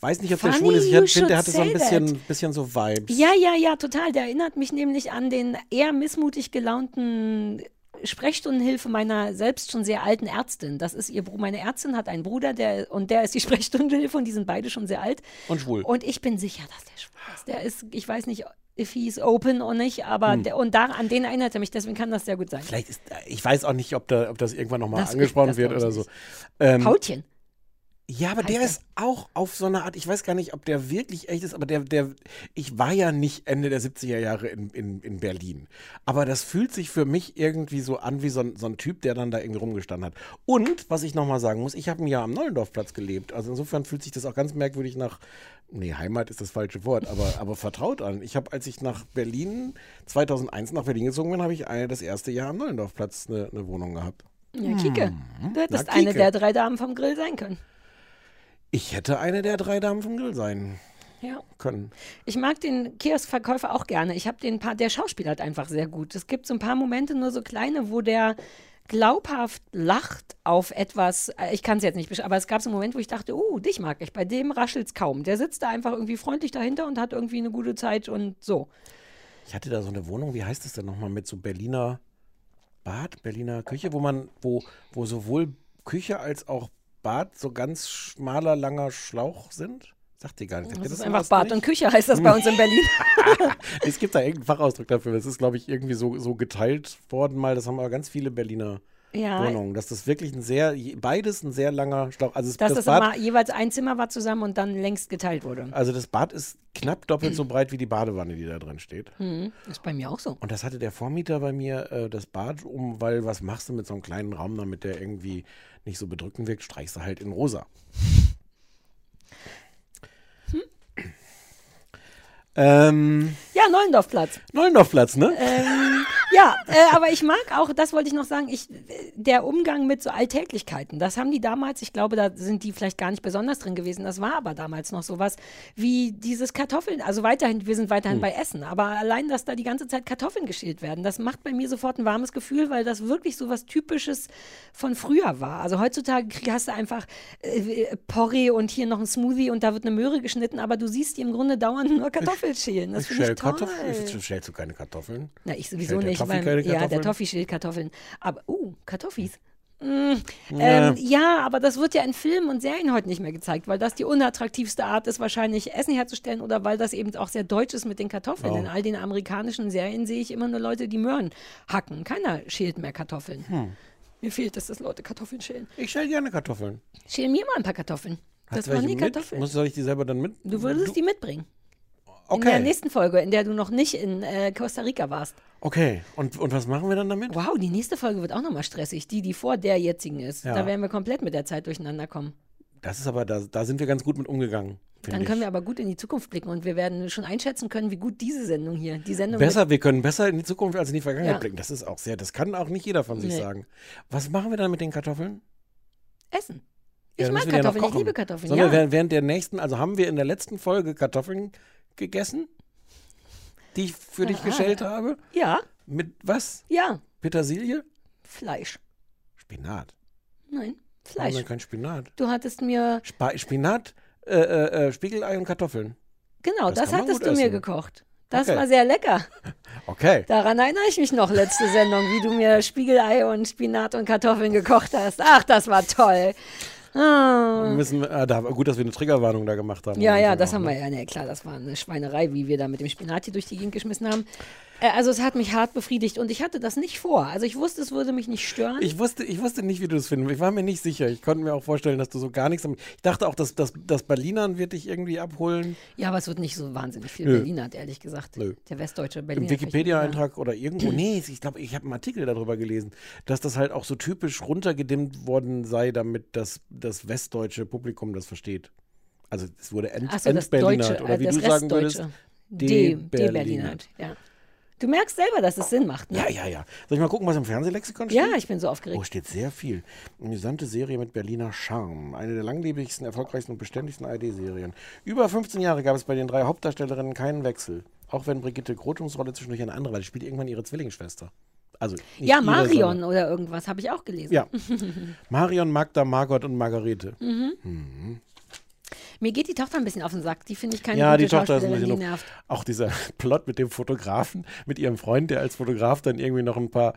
Weiß nicht, ob der Funny schwul ist. Ich finde, der hatte so ein bisschen, bisschen so Vibes. ja, ja, ja, total. Der erinnert mich nämlich an den eher missmutig gelaunten Sprechstundenhilfe meiner selbst schon sehr alten Ärztin. Das ist ihr Bruder. Meine Ärztin hat einen Bruder, der und der ist die Sprechstundenhilfe und die sind beide schon sehr alt. Und schwul. Und ich bin sicher, dass der schwul ist. Der ist, ich weiß nicht, if he's open oder nicht, aber Hm. der, und da, an den erinnert er mich, deswegen kann das sehr gut sein. Vielleicht ist, ich weiß auch nicht, ob, da, ob das irgendwann nochmal angesprochen wird oder so. Ähm, Paulchen. Ja, aber der Heißt ist auch auf so eine Art, ich weiß gar nicht, ob der wirklich echt ist, aber der, der, ich war ja nicht Ende der 70er Jahre in, in, in Berlin. Aber das fühlt sich für mich irgendwie so an wie so ein, so ein Typ, der dann da irgendwie rumgestanden hat. Und, was ich nochmal sagen muss, ich habe ein Jahr am Neulendorfplatz gelebt. Also insofern fühlt sich das auch ganz merkwürdig nach, nee, Heimat ist das falsche Wort, aber, aber vertraut an. Ich habe, als ich nach Berlin, 2001 nach Berlin gezogen bin, habe ich eine, das erste Jahr am Neulendorfplatz eine, eine Wohnung gehabt. Ja, Kike. Du hättest Hm. Na, eine Kike. der drei Damen vom Grill sein können. Ich hätte eine der drei Damen vom Grill sein Ja. können. Ich mag den Kioskverkäufer auch gerne. Ich habe den paar, der Schauspieler halt einfach sehr gut. Es gibt so ein paar Momente, nur so kleine, wo der glaubhaft lacht auf etwas, äh, ich kann es jetzt nicht beschreiben, aber es gab so einen Moment, wo ich dachte, uh, dich mag ich. Bei dem raschelt's kaum. Der sitzt da einfach irgendwie freundlich dahinter und hat irgendwie eine gute Zeit und so. Ich hatte da so eine Wohnung, wie heißt es denn nochmal, mit so Berliner Bad, Berliner Küche, wo man, wo, wo sowohl Küche als auch Bad so ganz schmaler, langer Schlauch sind? Sagt ihr gar nicht. Ihr Das ist einfach Bad nicht? und Küche, heißt das bei uns in Berlin. Es gibt da irgendeinen Fachausdruck dafür. Das ist, glaube ich, irgendwie so, so geteilt worden mal. Das haben aber ganz viele Berliner Ja. Wohnungen. Dass das wirklich ein sehr, beides ein sehr langer Schlauch. Also, es- Dass das das Bad, immer jeweils ein Zimmer war zusammen und dann längst geteilt wurde. also das Bad ist knapp doppelt so breit wie die Badewanne, die da drin steht. Mhm. Ist bei mir auch so. Und das hatte der Vormieter bei mir, äh, das Bad um, weil was machst du mit so einem kleinen Raum, damit der irgendwie nicht so bedrückend wirkt, streichst du halt in rosa. Ähm, Ja, Neulendorfplatz. Neulendorfplatz, ne? Ähm, Ja, äh, aber ich mag auch, das wollte ich noch sagen, ich, der Umgang mit so Alltäglichkeiten, das haben die damals, ich glaube, da sind die vielleicht gar nicht besonders drin gewesen, das war aber damals noch sowas wie dieses Kartoffeln, also weiterhin, wir sind weiterhin bei Essen, aber allein, dass da die ganze Zeit Kartoffeln geschält werden, das macht bei mir sofort ein warmes Gefühl, weil das wirklich so was Typisches von früher war. Also heutzutage hast du einfach äh, Porree und hier noch ein Smoothie und da wird eine Möhre geschnitten, aber du siehst die im Grunde dauernd nur Kartoffeln schälen. Das finde ich toll. Kartoffeln. Schälst du keine Kartoffeln? Na, ich sowieso nicht. Toffi weil, keine ja, der Kartoffeln? Toffi schält Kartoffeln. Aber, uh, Kartoffis. Mm, ähm, ja, aber das wird ja in Filmen und Serien heute nicht mehr gezeigt, weil das die unattraktivste Art ist, wahrscheinlich Essen herzustellen oder weil das eben auch sehr deutsch ist mit den Kartoffeln. In all den amerikanischen Serien sehe ich immer nur Leute, die Möhren hacken. Keiner schält mehr Kartoffeln. Hm. Mir fehlt es, dass Leute Kartoffeln schälen. Ich schäl gerne Kartoffeln. Schälen mir mal ein paar Kartoffeln. Hast Das du waren welche nie mit? Kartoffeln. Muss, soll ich die selber dann mit? Du würdest die mitbringen. Okay. In der nächsten Folge, in der du noch nicht in äh, Costa Rica warst. Okay. Und, und was machen wir dann damit? Wow, die nächste Folge wird auch nochmal stressig. Die, die vor der jetzigen ist. Ja. Da werden wir komplett mit der Zeit durcheinander kommen. Das ist aber, da, da sind wir ganz gut mit umgegangen. Dann ich. können wir aber gut in die Zukunft blicken und wir werden schon einschätzen können, wie gut diese Sendung hier, die Sendung Besser, wir können besser in die Zukunft als in die Vergangenheit Ja. blicken. Das ist auch sehr, das kann auch nicht jeder von sich Nee. sagen. Was machen wir dann mit den Kartoffeln? Essen. Ja, Ich dann mag wir die ja Kartoffeln, ich liebe Kartoffeln. Sollen wir Ja. während, während der nächsten, also haben wir in der letzten Folge Kartoffeln gegessen, die ich für dich Ah. geschält habe? ja, Mit was? ja, Petersilie? Fleisch. Spinat. Nein, Fleisch. denn kein Spinat? Du hattest mir, Spa Spinat, äh, äh, äh, Spiegelei und Kartoffeln. genau, Das das, hattest du mir essen. gekocht. Das Okay. war sehr lecker. Okay. Daran erinnere ich mich noch, letzte Sendung, wie du mir Spiegelei und Spinat und Kartoffeln gekocht hast. Ach, das war toll. Ah. Müssen, äh, da, gut, dass wir eine Triggerwarnung da gemacht haben. Ja, ja, das auch, haben ne? wir ja. Ne, klar, das war eine Schweinerei, wie wir da mit dem Spinat hier durch die Gegend geschmissen haben. Äh, also es hat mich hart befriedigt und ich hatte das nicht vor. Also ich wusste, es würde mich nicht stören. Ich wusste, ich wusste nicht, wie du das findest. Ich war mir nicht sicher. Ich konnte mir auch vorstellen, dass du so gar nichts. am- Ich dachte auch, dass das, das Berlinern wird dich irgendwie abholen. ja, aber es wird nicht so wahnsinnig viel Nö. Berliner, ehrlich gesagt. Nö. Der westdeutsche Berliner. Im Wikipedia-Eintrag oder irgendwo. Nee, ich glaube, ich habe einen Artikel darüber gelesen, dass das halt auch so typisch runtergedimmt worden sei, damit das, das westdeutsche Publikum das versteht. Also es wurde ent, das entberlinert. Oder äh, wie das du sagen würdest. Deberlinert, ja. Du merkst selber, dass es Sinn macht, ne? Ja, ja, ja. Soll ich mal gucken, was im Fernsehlexikon steht? Ja, ich bin so Oh, aufgeregt. steht sehr viel. Gesamte Serie mit Berliner Charme. Eine der langlebigsten, erfolgreichsten und beständigsten ARD-Serien. Über 15 Jahre gab es bei den drei Hauptdarstellerinnen keinen Wechsel. Auch wenn Brigitte Grotums Rolle zwischendurch eine andere war. Die spielt irgendwann ihre Zwillingsschwester. Also Ja, ihre, Marion sondern- oder irgendwas habe ich auch gelesen. Ja. Marion, Magda, Margot und Margarete. Mhm. Mir geht die Tochter ein bisschen auf den Sack. Die finde ich keine Ja, gute die Tochter ist ein bisschen die nervt. Auch dieser Plot mit dem Fotografen, mit ihrem Freund, der als Fotograf dann irgendwie noch ein paar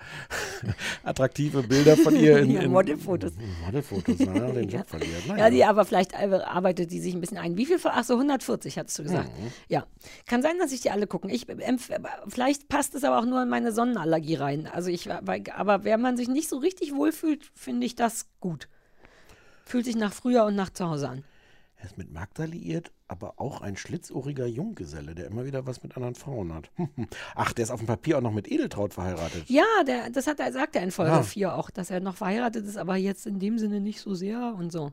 attraktive Bilder von ihr in, Ja, in Modelfotos. Modelfotos, na, den Ja. Job verliert. Ja, Naja. die aber vielleicht äh, arbeitet die sich ein bisschen ein. Wie viel? Ach so, 140 hattest du gesagt. Mhm. Ja. Kann sein, dass ich die alle gucken. Ich, empf- vielleicht passt es aber auch nur in meine Sonnenallergie rein. Also ich, aber wenn man sich nicht so richtig wohlfühlt, finde ich das gut. Fühlt sich nach früher und nach zu Hause an. Er ist mit Magda liiert, aber auch ein schlitzohriger Junggeselle, der immer wieder was mit anderen Frauen hat. Ach, der ist auf dem Papier auch noch mit Edeltraut verheiratet. Ja, der, das hat er, sagt er in Folge Ja. 4 auch, dass er noch verheiratet ist, aber jetzt in dem Sinne nicht so sehr und so.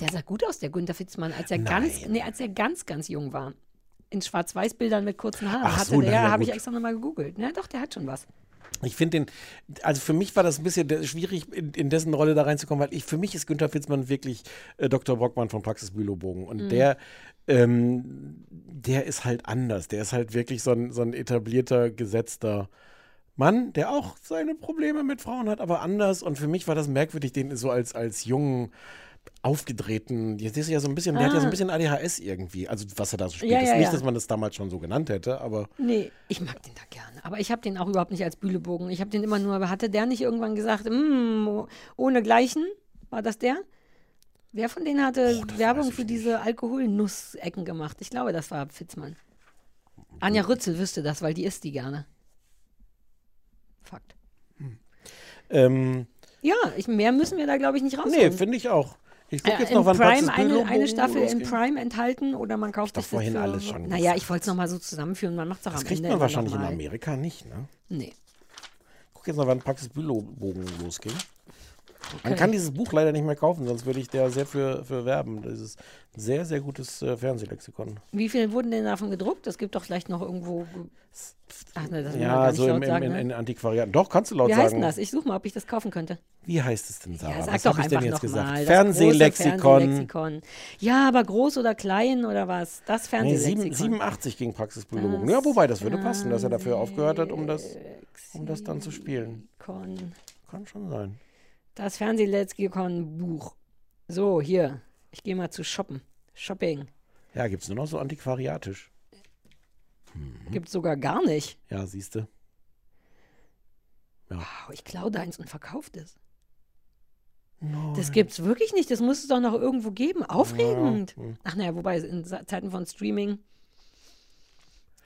Der sah gut aus, der Günther Fitzmann, als er ganz, nee, als er ganz, ganz jung war. In Schwarz-Weiß-Bildern mit kurzen Haaren. Ach Hatte so, der, ja, habe ich extra nochmal gegoogelt. Na doch, der hat schon was. Ich finde den, also für mich war das ein bisschen schwierig, in, in dessen Rolle da reinzukommen, weil ich, für mich ist Günther Fitzmann wirklich äh, Dr. Brockmann von Praxis Bülowbogen. Und Mhm. der, ähm, der ist halt anders. Der ist halt wirklich so ein, so ein etablierter, gesetzter Mann, der auch seine Probleme mit Frauen hat, aber anders. Und für mich war das merkwürdig, den so als, als jungen, aufgedrehten, jetzt ist ja so ein bisschen, der hat ja so ein bisschen ADHS irgendwie, also was er da so spielt. Ah. Ja, ist ja, nicht, ja. dass man das damals schon so genannt hätte, aber Nee, ich mag den da gerne. Aber ich habe den auch überhaupt nicht als Bühlebogen. Ich habe den immer nur, hatte der nicht irgendwann gesagt, mm, ohne Gleichen? War das der? Wer von denen hatte Oh, Werbung für diese Alkoholnussecken gemacht? Ich glaube, das war Fitzmann. Anja Rützel wüsste das, weil die isst die gerne. Fakt. ähm, Ja, ich, mehr müssen wir da, glaube ich, nicht nee, rausholen. finde ich auch. Ich gucke Äh, jetzt noch, wann Prime eine, eine Staffel in. Prime enthalten oder man kauft sich das vorhin für, alles schon Naja, ich wollte es nochmal so zusammenführen. Man macht es doch Das am kriegt Ende man wahrscheinlich in. Amerika nicht, ne? Nee. Guck jetzt noch, wann Praxis Bülowbogen losging. Man kann dieses Buch leider nicht mehr kaufen, sonst würde ich da sehr für, für werben. Das ist ein sehr, sehr gutes äh, Fernsehlexikon. Wie viel wurden denn davon gedruckt? Es gibt doch vielleicht noch irgendwo. Ach ne, das Ja, so im, im, sagen, in, ne? in Antiquariaten. Doch, kannst du laut Wie heißt sagen. denn das? Ich suche mal, ob ich das kaufen könnte. Wie heißt es denn, Sarah? Ja, sag was habe ich denn jetzt gesagt? das Fernsehlexikon. Fernsehlexikon. Ja, aber groß oder klein oder was? Das Nee, Fernsehlexikon. sieben- 87 ging Praxisbiologen. Das Ja, wobei, das würde passen, dass er dafür aufgehört hat, um das, um das dann zu spielen. Kann schon sein. Das Fernsehlexikon-Buch. So, hier. Ich gehe mal zu shoppen. Shopping. Ja, gibt es nur noch so antiquariatisch. Mhm. Gibt sogar gar nicht. Ja, siehst du. Wow, ich klaue deins und verkaufe das. Das gibt's wirklich nicht. Das muss es doch noch irgendwo geben. Aufregend. Ja, hm. Ach naja, wobei in Zeiten von Streaming.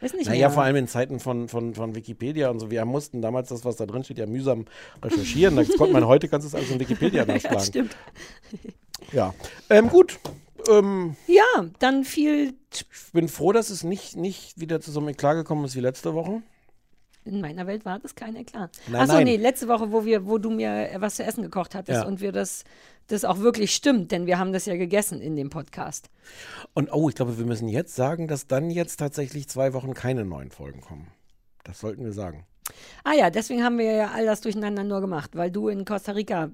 Ist nicht Naja, mehr. vor allem in Zeiten von, von, von Wikipedia und so. Wir mussten damals das, was da drin steht, ja mühsam recherchieren. Das konnte man heute, kannst du es alles in Wikipedia ja, nachschlagen. stimmt. Ja. Ähm, gut. Ähm, Ja, dann viel ich bin froh, dass es nicht, nicht wieder zu so einem Eklat gekommen ist wie letzte Woche. In meiner Welt war das kein Eklat. Nein, Achso, nein. nee, letzte Woche, wo wir, wo du mir äh, was zu essen gekocht hattest Ja. und wir das, das auch wirklich stimmt, denn wir haben das ja gegessen in dem Podcast. Und oh, ich glaube, wir müssen jetzt sagen, dass dann jetzt tatsächlich zwei Wochen keine neuen Folgen kommen. Das sollten wir sagen. Ah ja, deswegen haben wir ja all das durcheinander nur gemacht, weil du in Costa Rica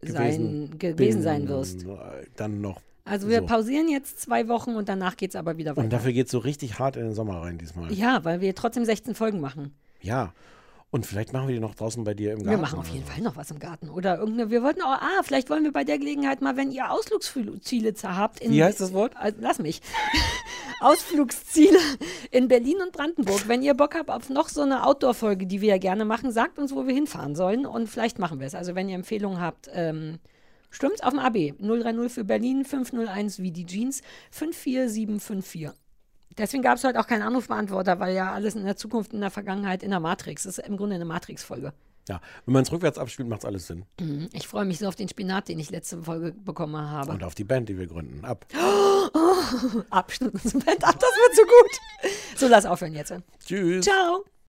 sein, gewesen sein wirst. Äh, Dann noch. Also wir so. pausieren jetzt zwei Wochen und danach geht es aber wieder weiter. Und dafür geht es so richtig hart in den Sommer rein diesmal. ja, weil wir trotzdem 16 Folgen machen. Ja. Und vielleicht machen wir die noch draußen bei dir im Garten. Wir machen auf jeden. Fall noch was im Garten. Oder irgendeine, wir wollten auch, ah, vielleicht wollen wir bei der Gelegenheit mal, wenn ihr Ausflugsziele habt. In, Wie heißt das Wort? Also, lass mich. Ausflugsziele in Berlin und Brandenburg. Wenn ihr Bock habt auf noch so eine Outdoor-Folge, die wir ja gerne machen, sagt uns, wo wir hinfahren sollen und vielleicht machen wir es. Also wenn ihr Empfehlungen habt, ähm, stimmt's auf dem AB 030 für Berlin, 501 wie die Jeans, 54754. Deswegen gab es heute auch keinen Anrufbeantworter, weil ja alles in der Zukunft, in der Vergangenheit, in der Matrix. Das ist im Grunde eine Matrix-Folge. Ja. Wenn man es rückwärts abspielt, macht es alles Sinn. Ich freue mich so auf den Spinat, den ich letzte Folge bekommen habe. Und auf die Band, die wir gründen. Ab. Abschnitt und Band ab, das wird so gut. So, lass aufhören jetzt. Tschüss. Ciao.